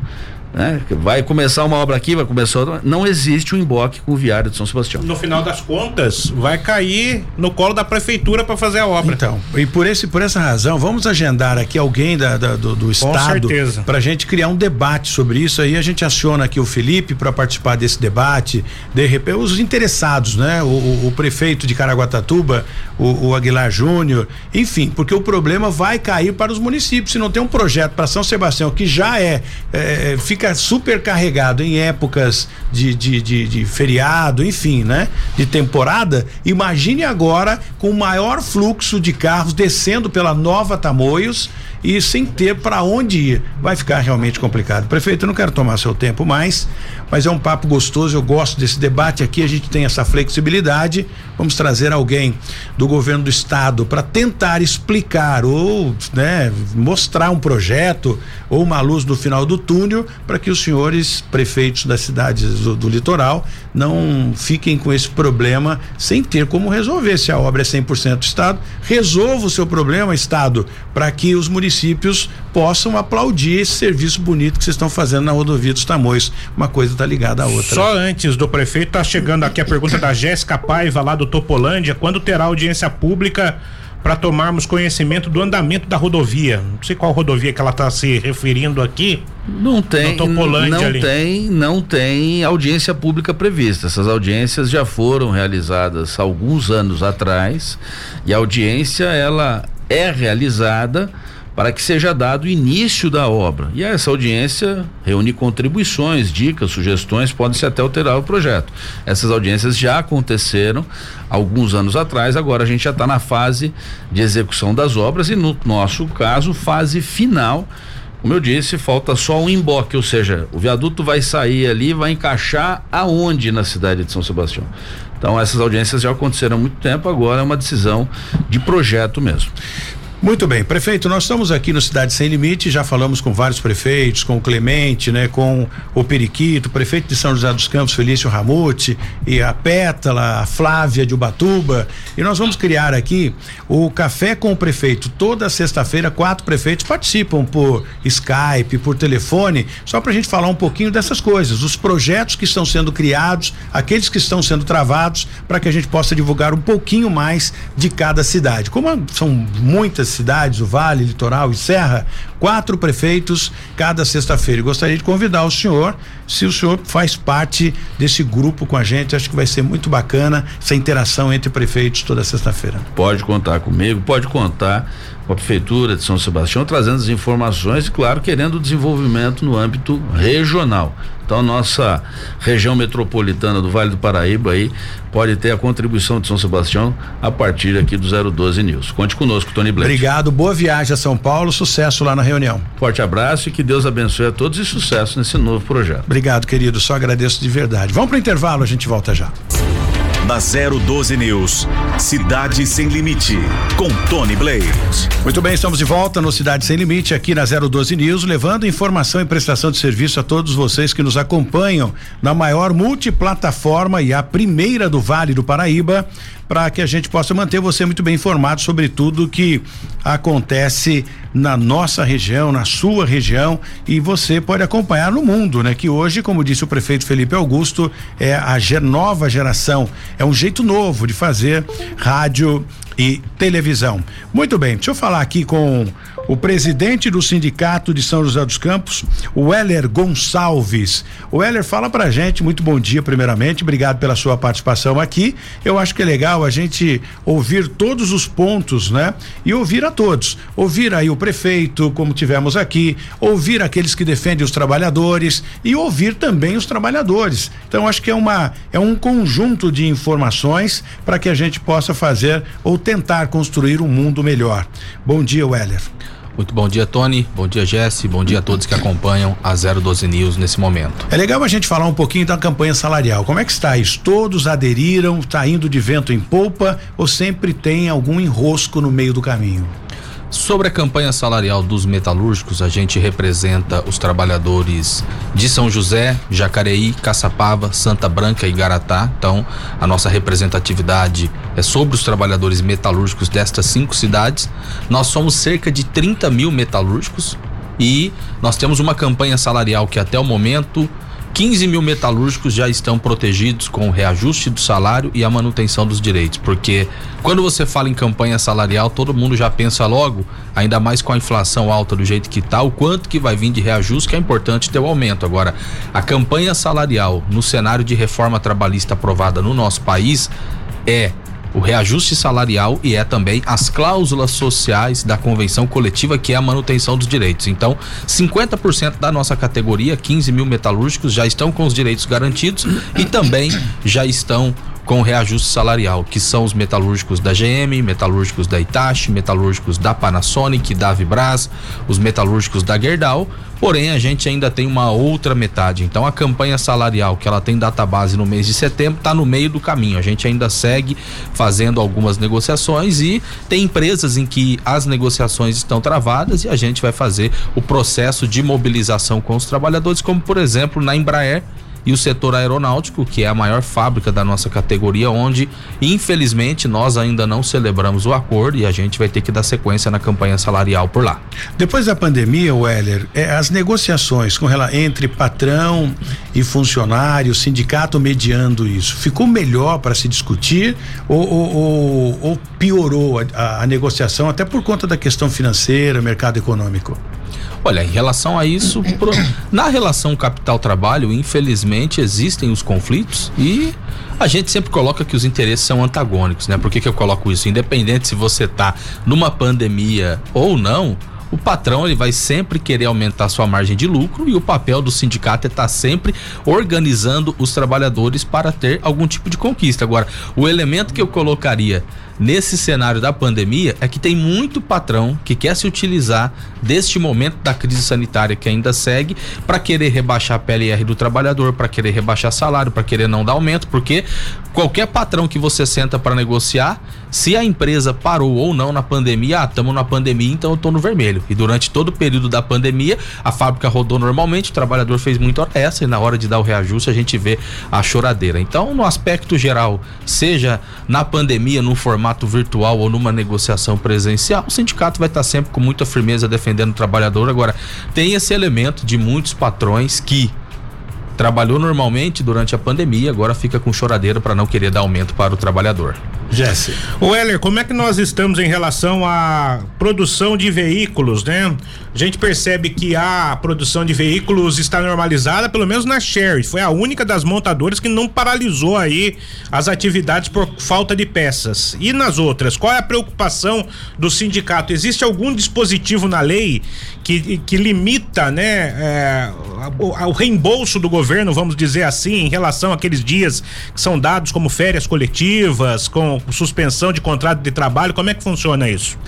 Né? Vai começar uma obra aqui, vai começar outra. Não existe um emboque com o viário de São Sebastião. No final das contas, vai cair no colo da prefeitura para fazer a obra. Então, e por, esse, por essa razão, vamos agendar aqui alguém da, da- do, do Estado para a gente criar um debate sobre isso. Aí a gente aciona aqui o Felipe para participar desse debate. De repente, os interessados, né? O, o- o prefeito de Caraguatatuba, o, o Aguilar Júnior, enfim, porque o problema vai cair para os municípios. Se não tem um projeto para São Sebastião que já é, é, fica super carregado em épocas de, de, de, de feriado, enfim, né? De temporada, imagine agora com o maior fluxo de carros descendo pela Nova Tamoios e sem ter para onde ir. Vai ficar realmente complicado. Prefeito, eu não quero tomar seu tempo mais, mas é um papo gostoso. Eu gosto desse debate aqui. A gente tem essa flexibilidade. Vamos trazer alguém do governo do estado para tentar explicar ou né, mostrar um projeto ou uma luz no final do túnel que os senhores prefeitos das cidades do, do litoral não fiquem com esse problema sem ter como resolver. Se a obra é 100% do estado, resolva o seu problema, estado, para que os municípios possam aplaudir esse serviço bonito que vocês estão fazendo na rodovia dos Tamoios. Uma coisa está ligada à outra. Só antes do prefeito, tá chegando aqui a pergunta da Jéssica Paiva, lá do Topolândia. Quando terá audiência pública para tomarmos conhecimento do andamento da rodovia? Não sei qual rodovia que ela está se referindo aqui. Não tem, não ali. tem, não tem audiência pública prevista. Essas audiências já foram realizadas alguns anos atrás e a audiência ela é realizada para que seja dado início da obra. E essa audiência reúne contribuições, dicas, sugestões, pode-se até alterar o projeto. Essas audiências já aconteceram alguns anos atrás, agora a gente já está na fase de execução das obras e no nosso caso, fase final como eu disse, falta só um emboque, ou seja, o viaduto vai sair ali, vai encaixar aonde na cidade de São Sebastião. Então essas audiências já aconteceram há muito tempo, agora é uma decisão de projeto mesmo. Muito bem, prefeito, nós estamos aqui no Cidade Sem Limite, já falamos com vários prefeitos, com o Clemente, né, com o Periquito, prefeito de São José dos Campos, Felício Ramute, e a Pétala, a Flávia de Ubatuba, e nós vamos criar aqui o Café com o Prefeito. Toda sexta-feira, quatro prefeitos participam por Skype, por telefone, só para a gente falar um pouquinho dessas coisas, os projetos que estão sendo criados, aqueles que estão sendo travados, para que a gente possa divulgar um pouquinho mais de cada cidade. Como são muitas cidades, o Vale, Litoral e Serra, quatro prefeitos cada sexta-feira. Gostaria de convidar o senhor, se o senhor faz parte desse grupo com a gente, acho que vai ser muito bacana essa interação entre prefeitos toda sexta-feira. Pode contar comigo, pode contar com a prefeitura de São Sebastião trazendo as informações e claro querendo desenvolvimento no âmbito regional. Então nossa região metropolitana do Vale do Paraíba aí pode ter a contribuição de São Sebastião a partir aqui do 012 News. Conte conosco, Tony Blair. Obrigado, boa viagem a São Paulo, sucesso lá na reunião. Forte abraço e que Deus abençoe a todos e sucesso nesse novo projeto. Obrigado, querido, só agradeço de verdade. Vamos para o intervalo, a gente volta já. Na 012 News, Cidade Sem Limite, com Tony Blade. Muito bem, estamos de volta no Cidade Sem Limite, aqui na 012 News, levando informação e prestação de serviço a todos vocês que nos acompanham na maior multiplataforma e a primeira do Vale do Paraíba, para que a gente possa manter você muito bem informado sobre tudo que acontece na nossa região, na sua região e você pode acompanhar no mundo, né? Que hoje, como disse o prefeito Felipe Augusto, é a nova geração, é um jeito novo de fazer rádio e televisão. Muito bem, deixa eu falar aqui com o presidente do Sindicato de São José dos Campos, o Heller Gonçalves. O Heller fala pra gente, muito bom dia primeiramente, obrigado pela sua participação aqui. Eu acho que é legal a gente ouvir todos os pontos, né? E ouvir a todos. Ouvir aí o prefeito, como tivemos aqui, ouvir aqueles que defendem os trabalhadores e ouvir também os trabalhadores. Então acho que é uma é um conjunto de informações para que a gente possa fazer ou tentar construir um mundo melhor. Bom dia, Weller. Muito bom dia, Tony. Bom dia, Jesse. Bom dia a todos que acompanham a 012 News nesse momento. É legal a gente falar um pouquinho da campanha salarial. Como é que está isso? Todos aderiram? Está indo de vento em polpa ou sempre tem algum enrosco no meio do caminho? Sobre a campanha salarial dos metalúrgicos, a gente representa os trabalhadores de São José, Jacareí, Caçapava, Santa Branca e Garatá. Então, a nossa representatividade é sobre os trabalhadores metalúrgicos destas cinco cidades. Nós somos cerca de 30 mil metalúrgicos e nós temos uma campanha salarial que até o momento 15 mil metalúrgicos já estão protegidos com o reajuste do salário e a manutenção dos direitos, porque quando você fala em campanha salarial, todo mundo já pensa logo, ainda mais com a inflação alta do jeito que está, o quanto que vai vir de reajuste, que é importante ter o aumento. Agora, a campanha salarial no cenário de reforma trabalhista aprovada no nosso país é o reajuste salarial e é também as cláusulas sociais da convenção coletiva, que é a manutenção dos direitos. Então, 50% da nossa categoria, 15 mil metalúrgicos, já estão com os direitos garantidos e também já estão com reajuste salarial, que são os metalúrgicos da GM, metalúrgicos da Itachi, metalúrgicos da Panasonic, da Vibras, os metalúrgicos da Gerdau. Porém, a gente ainda tem uma outra metade. Então, a campanha salarial, que ela tem data base no mês de setembro, está no meio do caminho. A gente ainda segue fazendo algumas negociações e tem empresas em que as negociações estão travadas e a gente vai fazer o processo de mobilização com os trabalhadores, como por exemplo na Embraer e o setor aeronáutico, que é a maior fábrica da nossa categoria, onde infelizmente nós ainda não celebramos o acordo e a gente vai ter que dar sequência na campanha salarial por lá. Depois da pandemia, Weller, é, as negociações com ela entre patrão e funcionário, sindicato mediando isso, ficou melhor para se discutir ou, ou, ou, ou piorou a, a, a negociação até por conta da questão financeira, mercado econômico? Olha, em relação a isso, pro, na relação capital-trabalho, infelizmente existem os conflitos e a gente sempre coloca que os interesses são antagônicos, né? Por que, que eu coloco isso? Independente se você tá numa pandemia ou não, o patrão ele vai sempre querer aumentar sua margem de lucro e o papel do sindicato é estar tá sempre organizando os trabalhadores para ter algum tipo de conquista. Agora, o elemento que eu colocaria nesse cenário da pandemia é que tem muito patrão que quer se utilizar deste momento da crise sanitária que ainda segue para querer rebaixar a PLR do trabalhador, para querer rebaixar salário, para querer não dar aumento, porque qualquer patrão que você senta para negociar, se a empresa parou ou não na pandemia, ah, estamos na pandemia, então eu tô no vermelho. E durante todo o período da pandemia, a fábrica rodou normalmente, o trabalhador fez muito hora essa e na hora de dar o reajuste a gente vê a choradeira. Então, no aspecto geral, seja na pandemia, no formato virtual ou numa negociação presencial, o sindicato vai estar sempre com muita firmeza defendendo o trabalhador. Agora, tem esse elemento de muitos patrões que trabalhou normalmente durante a pandemia, agora fica com choradeira para não querer dar aumento para o trabalhador. Jesse. O Heller, como é que nós estamos em relação à produção de veículos, né? A gente percebe que a produção de veículos está normalizada, pelo menos na Sherry. Foi a única das montadoras que não paralisou aí as atividades por falta de peças. E nas outras, qual é a preocupação do sindicato? Existe algum dispositivo na lei que, que limita, né, é, o, o reembolso do governo, vamos dizer assim, em relação àqueles dias que são dados como férias coletivas, com suspensão de contrato de trabalho? Como é que funciona isso?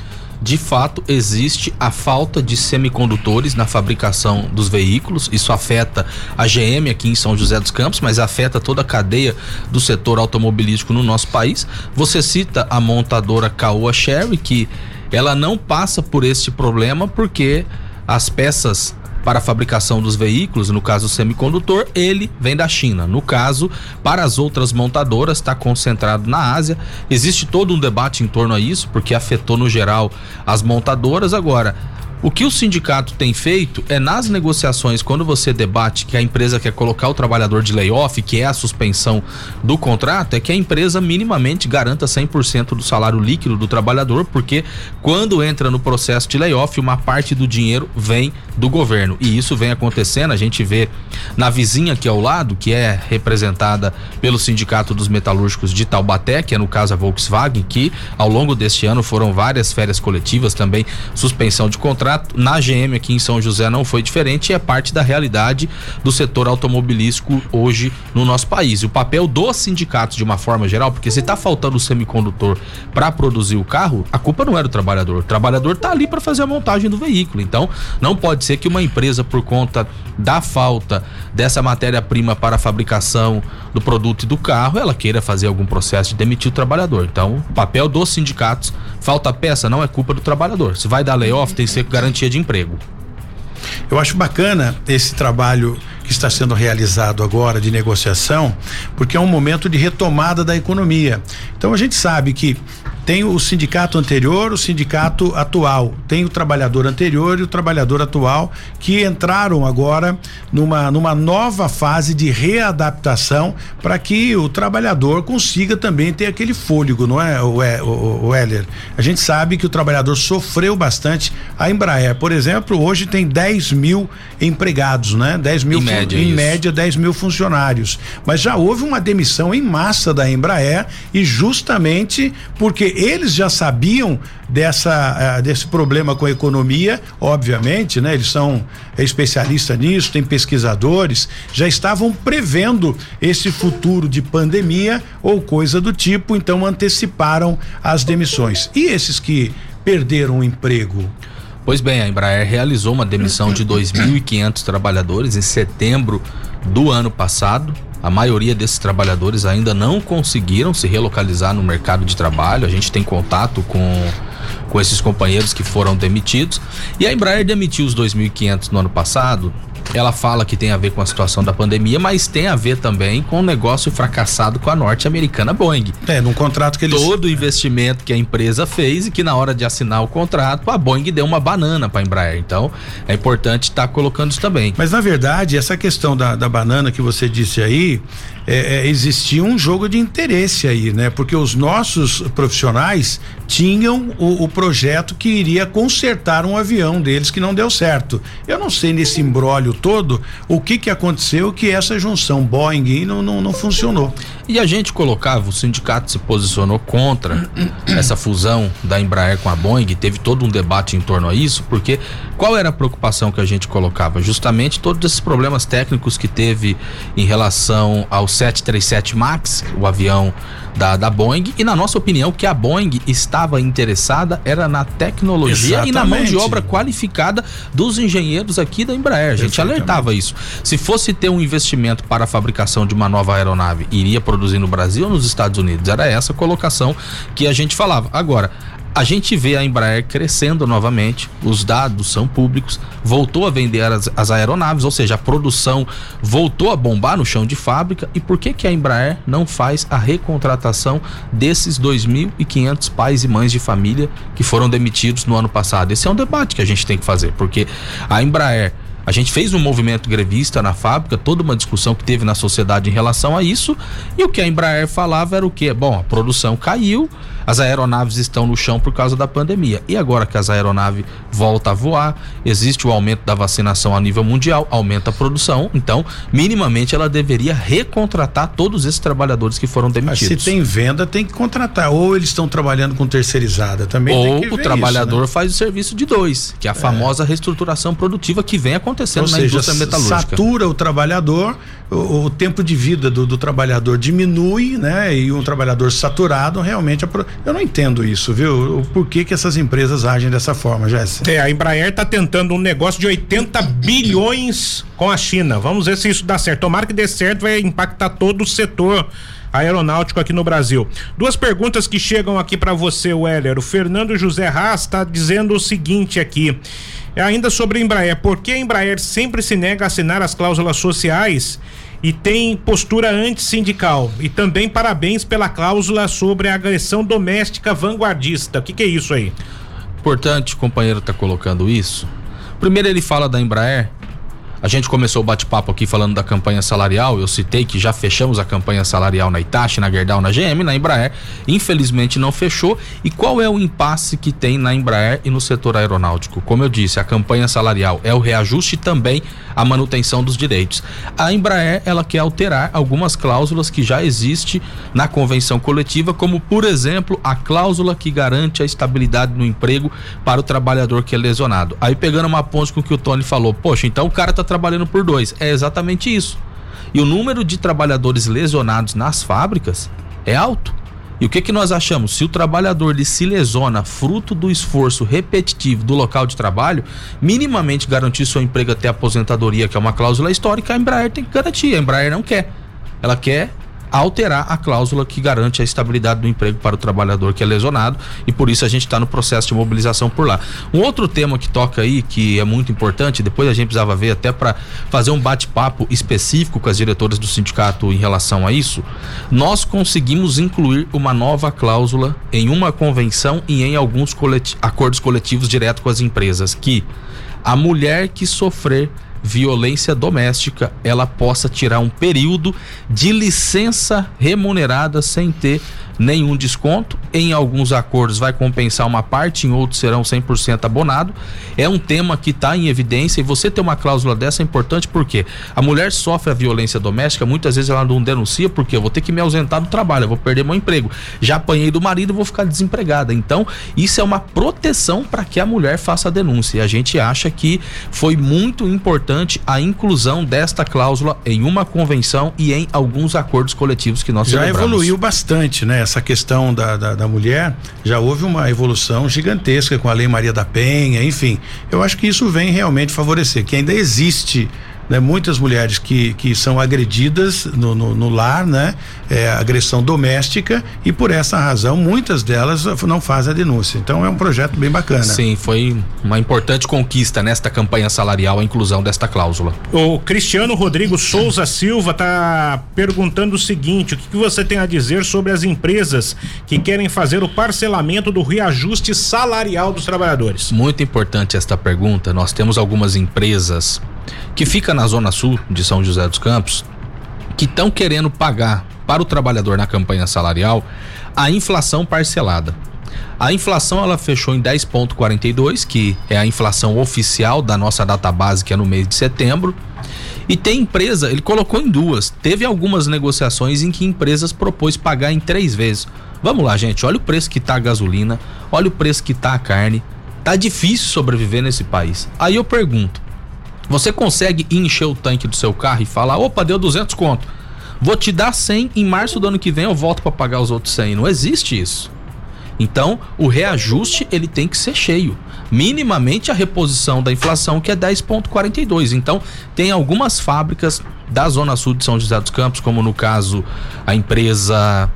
de fato existe a falta de semicondutores na fabricação dos veículos. Isso afeta a GM aqui em São José dos Campos, mas afeta toda a cadeia do setor automobilístico no nosso país. Você cita a montadora Caoa Sherry, que ela não passa por este problema porque as peças para a fabricação dos veículos, no caso o semicondutor, ele vem da China. No caso, para as outras montadoras, está concentrado na Ásia. Existe todo um debate em torno a isso, porque afetou no geral as montadoras. Agora, o que o sindicato tem feito é nas negociações, quando você debate que a empresa quer colocar o trabalhador de layoff, que é a suspensão do contrato, é que a empresa minimamente garanta 100% do salário líquido do trabalhador, porque quando entra no processo de layoff, uma parte do dinheiro vem do governo. E isso vem acontecendo, a gente vê na vizinha aqui ao lado, que é representada pelo Sindicato dos Metalúrgicos de Taubaté, que é no caso a Volkswagen, que ao longo deste ano foram várias férias coletivas, também suspensão de contrato contrato na GM aqui em São José não foi diferente e é parte da realidade do setor automobilístico hoje no nosso país. E o papel dos sindicatos de uma forma geral, porque se está faltando o semicondutor para produzir o carro, a culpa não é do trabalhador. O trabalhador está ali para fazer a montagem do veículo. Então, não pode ser que uma empresa por conta da falta dessa matéria-prima para a fabricação do produto e do carro, ela queira fazer algum processo de demitir o trabalhador. Então, o papel dos sindicatos, falta peça não é culpa do trabalhador. Se vai dar layoff, tem que ser garantia de emprego. Eu acho bacana esse trabalho que está sendo realizado agora de negociação, porque é um momento de retomada da economia. Então a gente sabe que tem o sindicato anterior, o sindicato atual, tem o trabalhador anterior e o trabalhador atual que entraram agora numa, numa nova fase de readaptação para que o trabalhador consiga também ter aquele fôlego, não é, o, o Heller? A gente sabe que o trabalhador sofreu bastante. A Embraer, por exemplo, hoje tem 10 mil empregados, né? 10 mil, em média, em média 10 mil funcionários. Mas já houve uma demissão em massa da Embraer e justamente porque eles já sabiam dessa uh, desse problema com a economia, obviamente, né? Eles são especialistas nisso, tem pesquisadores, já estavam prevendo esse futuro de pandemia ou coisa do tipo, então anteciparam as demissões. E esses que perderam o emprego? Pois bem, a Embraer realizou uma demissão de 2.500 trabalhadores em setembro do ano passado. A maioria desses trabalhadores ainda não conseguiram se relocalizar no mercado de trabalho. A gente tem contato com, com esses companheiros que foram demitidos. E a Embraer demitiu os 2.500 no ano passado ela fala que tem a ver com a situação da pandemia, mas tem a ver também com o negócio fracassado com a norte-americana Boeing. É, num contrato que eles. Todo o investimento que a empresa fez e que na hora de assinar o contrato, a Boeing deu uma banana para a Embraer. Então, é importante estar tá colocando isso também. Mas na verdade, essa questão da, da banana que você disse aí, é, é, existia um jogo de interesse aí, né? Porque os nossos profissionais tinham o, o, projeto que iria consertar um avião deles que não deu certo. Eu não sei nesse embrólio todo o que que aconteceu que essa junção Boeing não, não, não funcionou. E a gente colocava, o sindicato se posicionou contra essa fusão da Embraer com a Boeing, teve todo um debate em torno a isso, porque qual era a preocupação que a gente colocava? Justamente todos esses problemas técnicos que teve em relação ao 737 MAX, o avião da, da Boeing, e na nossa opinião, que a Boeing estava interessada era na tecnologia Exatamente. e na mão de obra qualificada dos engenheiros aqui da Embraer. A gente alertava isso. Se fosse ter um investimento para a fabricação de uma nova aeronave, iria produzir no Brasil ou nos Estados Unidos? Era essa a colocação que a gente falava. Agora, a gente vê a Embraer crescendo novamente, os dados são públicos, voltou a vender as, as, aeronaves, ou seja, a produção voltou a bombar no chão de fábrica. E por que que a Embraer não faz a recontratação desses 2.500 pais e mães de família que foram demitidos no ano passado? Esse é um debate que a gente tem que fazer, porque a Embraer A gente fez um movimento grevista na fábrica, toda uma discussão que teve na sociedade em relação a isso. E o que a Embraer falava era o quê? Bom, a produção caiu, as aeronaves estão no chão por causa da pandemia. E agora que as aeronaves voltam a voar, existe o aumento da vacinação a nível mundial, aumenta a produção. Então, minimamente, ela deveria recontratar todos esses trabalhadores que foram demitidos. Mas se tem venda, tem que contratar. Ou eles estão trabalhando com terceirizada também. Ou o trabalhador isso, né? faz o serviço de dois, que é a é. famosa reestruturação produtiva que vem acontecendo Ou na seja, indústria metalúrgica. Satura o trabalhador, o, o tempo de vida do, do, trabalhador diminui, né? E um trabalhador saturado realmente. Eu não entendo isso, viu? O porquê que essas empresas agem dessa forma, Jéssica. É, a Embraer está tentando um negócio de 80 bilhões com a China. Vamos ver se isso dá certo. Tomara que dê certo, vai impactar todo o setor aeronáutico aqui no Brasil. Duas perguntas que chegam aqui para você, Weller. O Fernando José Haas está dizendo o seguinte aqui. É ainda sobre a Embraer, por que a Embraer sempre se nega a assinar as cláusulas sociais e tem postura antissindical? E também parabéns pela cláusula sobre a agressão doméstica vanguardista. O que, que é isso aí? Importante o companheiro tá colocando isso. Primeiro ele fala da Embraer a gente começou o bate-papo aqui falando da campanha salarial. Eu citei que já fechamos a campanha salarial na Itachi, na Gerdau, na GM, na Embraer. Infelizmente não fechou. E qual é o impasse que tem na Embraer e no setor aeronáutico? Como eu disse, a campanha salarial é o reajuste e também a manutenção dos direitos. A Embraer, ela quer alterar algumas cláusulas que já existe na convenção coletiva, como por exemplo, a cláusula que garante a estabilidade no emprego para o trabalhador que é lesionado. Aí pegando uma ponte com o que o Tony falou, poxa, então o cara tá trabalhando por dois. É exatamente isso. E o número de trabalhadores lesionados nas fábricas é alto. E o que que nós achamos? Se o trabalhador ele se lesiona fruto do esforço repetitivo do local de trabalho, minimamente garantir seu emprego até a aposentadoria, que é uma cláusula histórica, a Embraer tem que garantir. A Embraer não quer. Ela quer alterar a cláusula que garante a estabilidade do emprego para o trabalhador que é lesionado e por isso a gente está no processo de mobilização por lá. Um outro tema que toca aí que é muito importante, depois a gente precisava ver até para fazer um bate-papo específico com as diretoras do sindicato em relação a isso, nós conseguimos incluir uma nova cláusula em uma convenção e em alguns coleti acordos coletivos direto com as empresas que a mulher que sofrer violência doméstica, ela possa tirar um período de licença remunerada sem ter nenhum desconto. Em alguns acordos vai compensar uma parte, em outros serão 100% abonado. É um tema que está em evidência e você ter uma cláusula dessa é importante porque a mulher sofre a violência doméstica, muitas vezes ela não denuncia porque eu vou ter que me ausentar do trabalho, eu vou perder meu emprego. Já apanhei do marido, vou ficar desempregada. Então, isso é uma proteção para que a mulher faça a denúncia. E a gente acha que foi muito importante a inclusão desta cláusula em uma convenção e em alguns acordos coletivos que nós Já celebramos. evoluiu bastante, né? Essa questão da, da, da, mulher, já houve uma evolução gigantesca com a Lei Maria da Penha, enfim. Eu acho que isso vem realmente favorecer, que ainda existe né, muitas mulheres que, que são agredidas no, no, no lar, né, é, agressão doméstica e por essa razão muitas delas não fazem a denúncia. Então é um projeto bem bacana. Sim, foi uma importante conquista nesta campanha salarial a inclusão desta cláusula. O Cristiano Rodrigo Souza Silva está perguntando o seguinte: o que, que você tem a dizer sobre as empresas que querem fazer o parcelamento do reajuste salarial dos trabalhadores? Muito importante esta pergunta. Nós temos algumas empresas que fica na zona sul de São José dos Campos, que estão querendo pagar para o trabalhador na campanha salarial a inflação parcelada. A inflação ela fechou em 10.42, que é a inflação oficial da nossa database que é no mês de setembro. E tem empresa, ele colocou em duas. Teve algumas negociações em que empresas propôs pagar em três vezes. Vamos lá, gente, olha o preço que tá a gasolina, olha o preço que tá a carne. Tá difícil sobreviver nesse país. Aí eu pergunto: você consegue encher o tanque do seu carro e falar: opa, deu 200 conto. Vou te dar 100, em março do ano que vem eu volto para pagar os outros 100. Não existe isso. Então, o reajuste ele tem que ser cheio. Minimamente a reposição da inflação que é 10.42. Então, tem algumas fábricas da zona sul de São José dos Campos, como no caso a empresa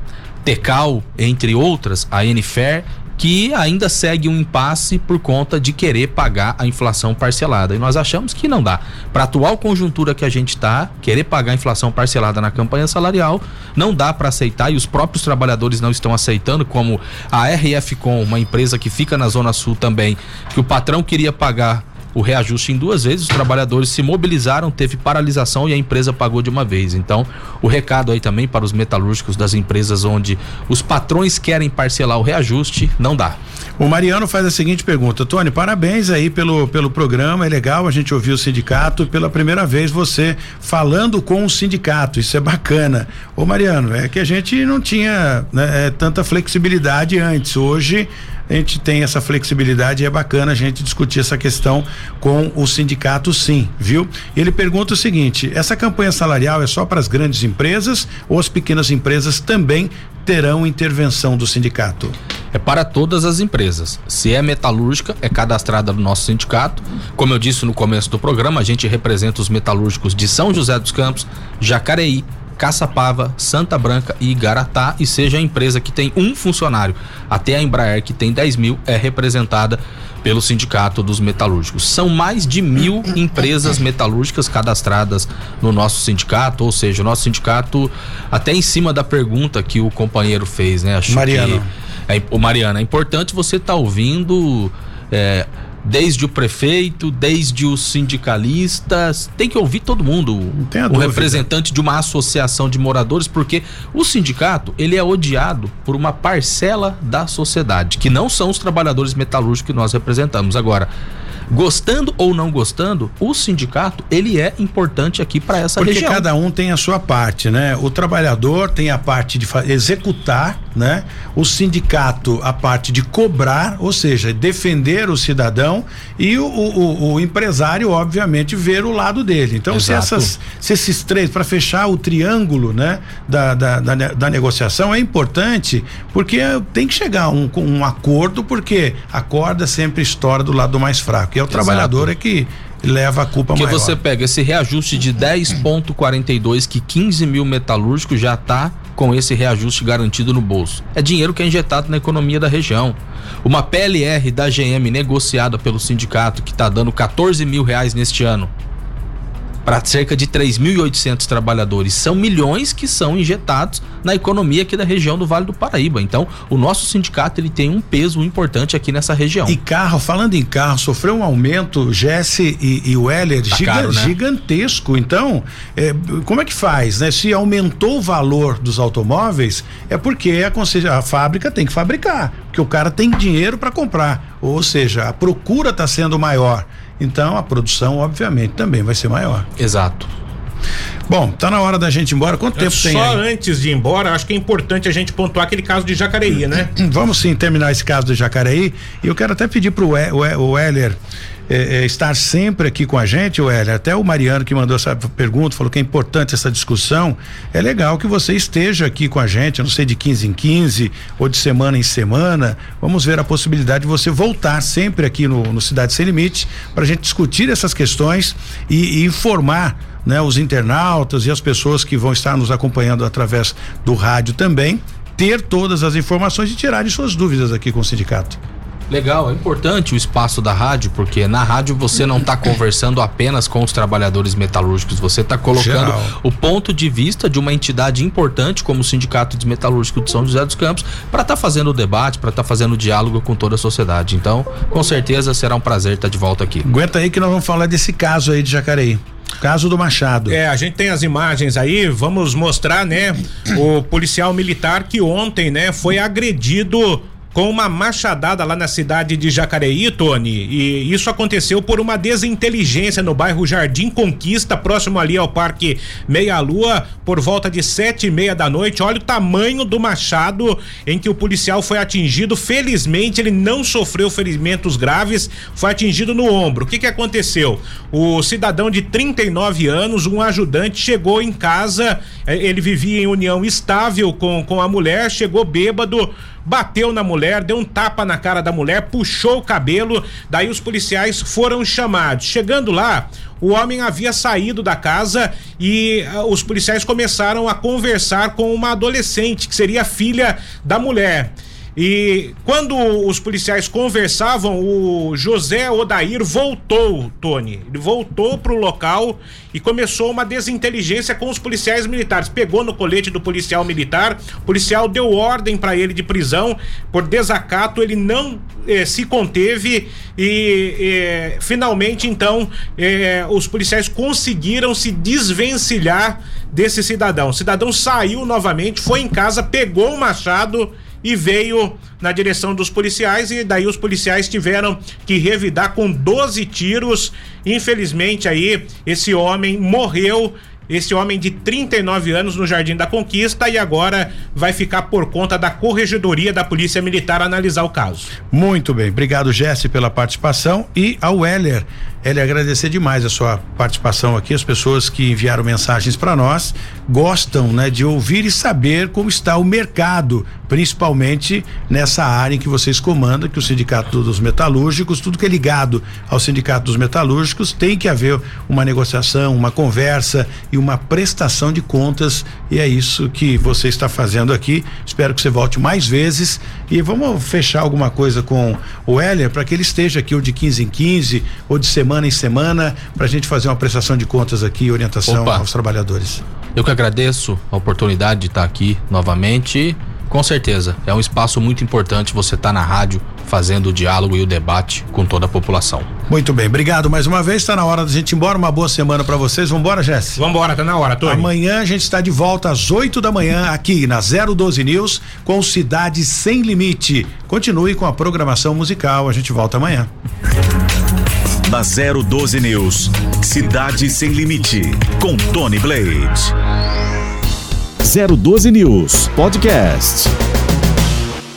Tecal, entre outras, a Enifer, que ainda segue um impasse por conta de querer pagar a inflação parcelada. E nós achamos que não dá. Para a atual conjuntura que a gente está, querer pagar a inflação parcelada na campanha salarial, não dá para aceitar e os próprios trabalhadores não estão aceitando, como a RF Com, uma empresa que fica na Zona Sul também, que o patrão queria pagar o reajuste em duas vezes, os trabalhadores se mobilizaram, teve paralisação e a empresa pagou de uma vez. Então, o recado aí também para os metalúrgicos das empresas onde os patrões querem parcelar o reajuste, não dá. O Mariano faz a seguinte pergunta: Tony, parabéns aí pelo, pelo programa, é legal a gente ouvir o sindicato pela primeira vez você falando com o sindicato, isso é bacana. Ô Mariano, é que a gente não tinha né, é, tanta flexibilidade antes, hoje a gente tem essa flexibilidade e é bacana a gente discutir essa questão com o sindicato sim, viu? Ele pergunta o seguinte: essa campanha salarial é só para as grandes empresas ou as pequenas empresas também terão intervenção do sindicato? É para todas as empresas. Se é metalúrgica, é cadastrada no nosso sindicato. Como eu disse no começo do programa, a gente representa os metalúrgicos de São José dos Campos, Jacareí, Caçapava, Santa Branca e Igaratá e seja a empresa que tem um funcionário. Até a Embraer, que tem 10 mil, é representada pelo Sindicato dos Metalúrgicos. São mais de mil empresas metalúrgicas cadastradas no nosso sindicato, ou seja, o nosso sindicato, até em cima da pergunta que o companheiro fez, né? Acho Mariano. Que, é, o Mariano, é importante você estar tá ouvindo. É, desde o prefeito, desde os sindicalistas, tem que ouvir todo mundo, o representante de uma associação de moradores, porque o sindicato, ele é odiado por uma parcela da sociedade, que não são os trabalhadores metalúrgicos que nós representamos. Agora, gostando ou não gostando, o sindicato ele é importante aqui para essa Porque região. Porque cada um tem a sua parte, né? O trabalhador tem a parte de executar, né? O sindicato a parte de cobrar, ou seja, defender o cidadão e o, o, o empresário, obviamente, ver o lado dele. Então, se, essas, se esses três, para fechar o triângulo, né? Da, da, da, da, negociação é importante porque tem que chegar a um, um acordo, porque a corda sempre estoura do lado mais fraco é o Exato. trabalhador é que leva a culpa Porque maior. você pega esse reajuste de 10,42 que 15 mil metalúrgicos já tá com esse reajuste garantido no bolso. É dinheiro que é injetado na economia da região. Uma PLR da GM negociada pelo sindicato que está dando 14 mil reais neste ano para cerca de 3.800 trabalhadores. São milhões que são injetados na economia aqui da região do Vale do Paraíba. Então, o nosso sindicato ele tem um peso importante aqui nessa região. E carro, falando em carro, sofreu um aumento, Jesse e, e o Heller, tá giga, caro, né? gigantesco. Então, é, como é que faz, né? Se aumentou o valor dos automóveis, é porque a, a fábrica tem que fabricar, porque o cara tem dinheiro para comprar. Ou seja, a procura está sendo maior. Então a produção, obviamente, também vai ser maior. Exato. Bom, tá na hora da gente ir embora. Quanto tempo Só tem? Só antes de ir embora, acho que é importante a gente pontuar aquele caso de Jacareí, né? Vamos sim terminar esse caso de Jacareí. E eu quero até pedir pro o Heller é, é, estar sempre aqui com a gente, Heller. Até o Mariano que mandou essa pergunta, falou que é importante essa discussão. É legal que você esteja aqui com a gente, não sei, de 15 em 15 ou de semana em semana. Vamos ver a possibilidade de você voltar sempre aqui no, no Cidade Sem Limite para a gente discutir essas questões e, e informar né, os internautas e as pessoas que vão estar nos acompanhando através do rádio também, ter todas as informações e tirarem suas dúvidas aqui com o sindicato. Legal, é importante o espaço da rádio, porque na rádio você não está conversando apenas com os trabalhadores metalúrgicos, você está colocando Geral. o ponto de vista de uma entidade importante como o Sindicato de Metalúrgico de São José dos Campos para estar tá fazendo o debate, para estar tá fazendo o diálogo com toda a sociedade. Então, com certeza será um prazer estar tá de volta aqui. Aguenta aí que nós vamos falar desse caso aí de Jacareí. Caso do Machado. É, a gente tem as imagens aí, vamos mostrar, né? O policial militar que ontem, né, foi agredido com uma machadada lá na cidade de Jacareí, Tony. E isso aconteceu por uma desinteligência no bairro Jardim Conquista, próximo ali ao Parque Meia Lua, por volta de sete e meia da noite. Olha o tamanho do machado em que o policial foi atingido. Felizmente ele não sofreu ferimentos graves, foi atingido no ombro. O que que aconteceu? O cidadão de 39 anos, um ajudante, chegou em casa. Eh, ele vivia em união estável com, com a mulher, chegou bêbado bateu na mulher, deu um tapa na cara da mulher, puxou o cabelo, daí os policiais foram chamados. Chegando lá, o homem havia saído da casa e uh, os policiais começaram a conversar com uma adolescente, que seria filha da mulher. E quando os policiais conversavam, o José Odair voltou, Tony. Ele voltou pro local e começou uma desinteligência com os policiais militares. Pegou no colete do policial militar, o policial deu ordem para ele de prisão por desacato, ele não eh, se conteve e eh, finalmente então eh, os policiais conseguiram se desvencilhar desse cidadão. O cidadão saiu novamente, foi em casa, pegou o machado e veio na direção dos policiais e daí os policiais tiveram que revidar com 12 tiros. Infelizmente aí esse homem morreu esse homem de 39 anos no Jardim da Conquista e agora vai ficar por conta da Corregedoria da Polícia Militar analisar o caso. Muito bem, obrigado Jesse pela participação. E ao Heller. Ele agradecer demais a sua participação aqui, as pessoas que enviaram mensagens para nós gostam, né, de ouvir e saber como está o mercado, principalmente nessa área em que vocês comandam, que o Sindicato dos Metalúrgicos, tudo que é ligado ao Sindicato dos Metalúrgicos, tem que haver uma negociação, uma conversa e uma prestação de contas, e é isso que você está fazendo aqui. Espero que você volte mais vezes e vamos fechar alguma coisa com o Heller para que ele esteja aqui ou de 15 em 15 ou de semana em semana para a gente fazer uma prestação de contas aqui e orientação Opa. aos trabalhadores. Eu que agradeço a oportunidade de estar aqui novamente. Com certeza, é um espaço muito importante você estar tá na rádio fazendo o diálogo e o debate com toda a população. Muito bem, obrigado mais uma vez. Está na hora da gente ir embora. Uma boa semana para vocês. Vambora, Jess? Vambora, tá na hora, Tony. Amanhã a gente está de volta às 8 da manhã aqui na 012 News com Cidade Sem Limite. Continue com a programação musical. A gente volta amanhã da 012 News. Cidade Sem Limite, com Tony Blade. 012 News Podcast.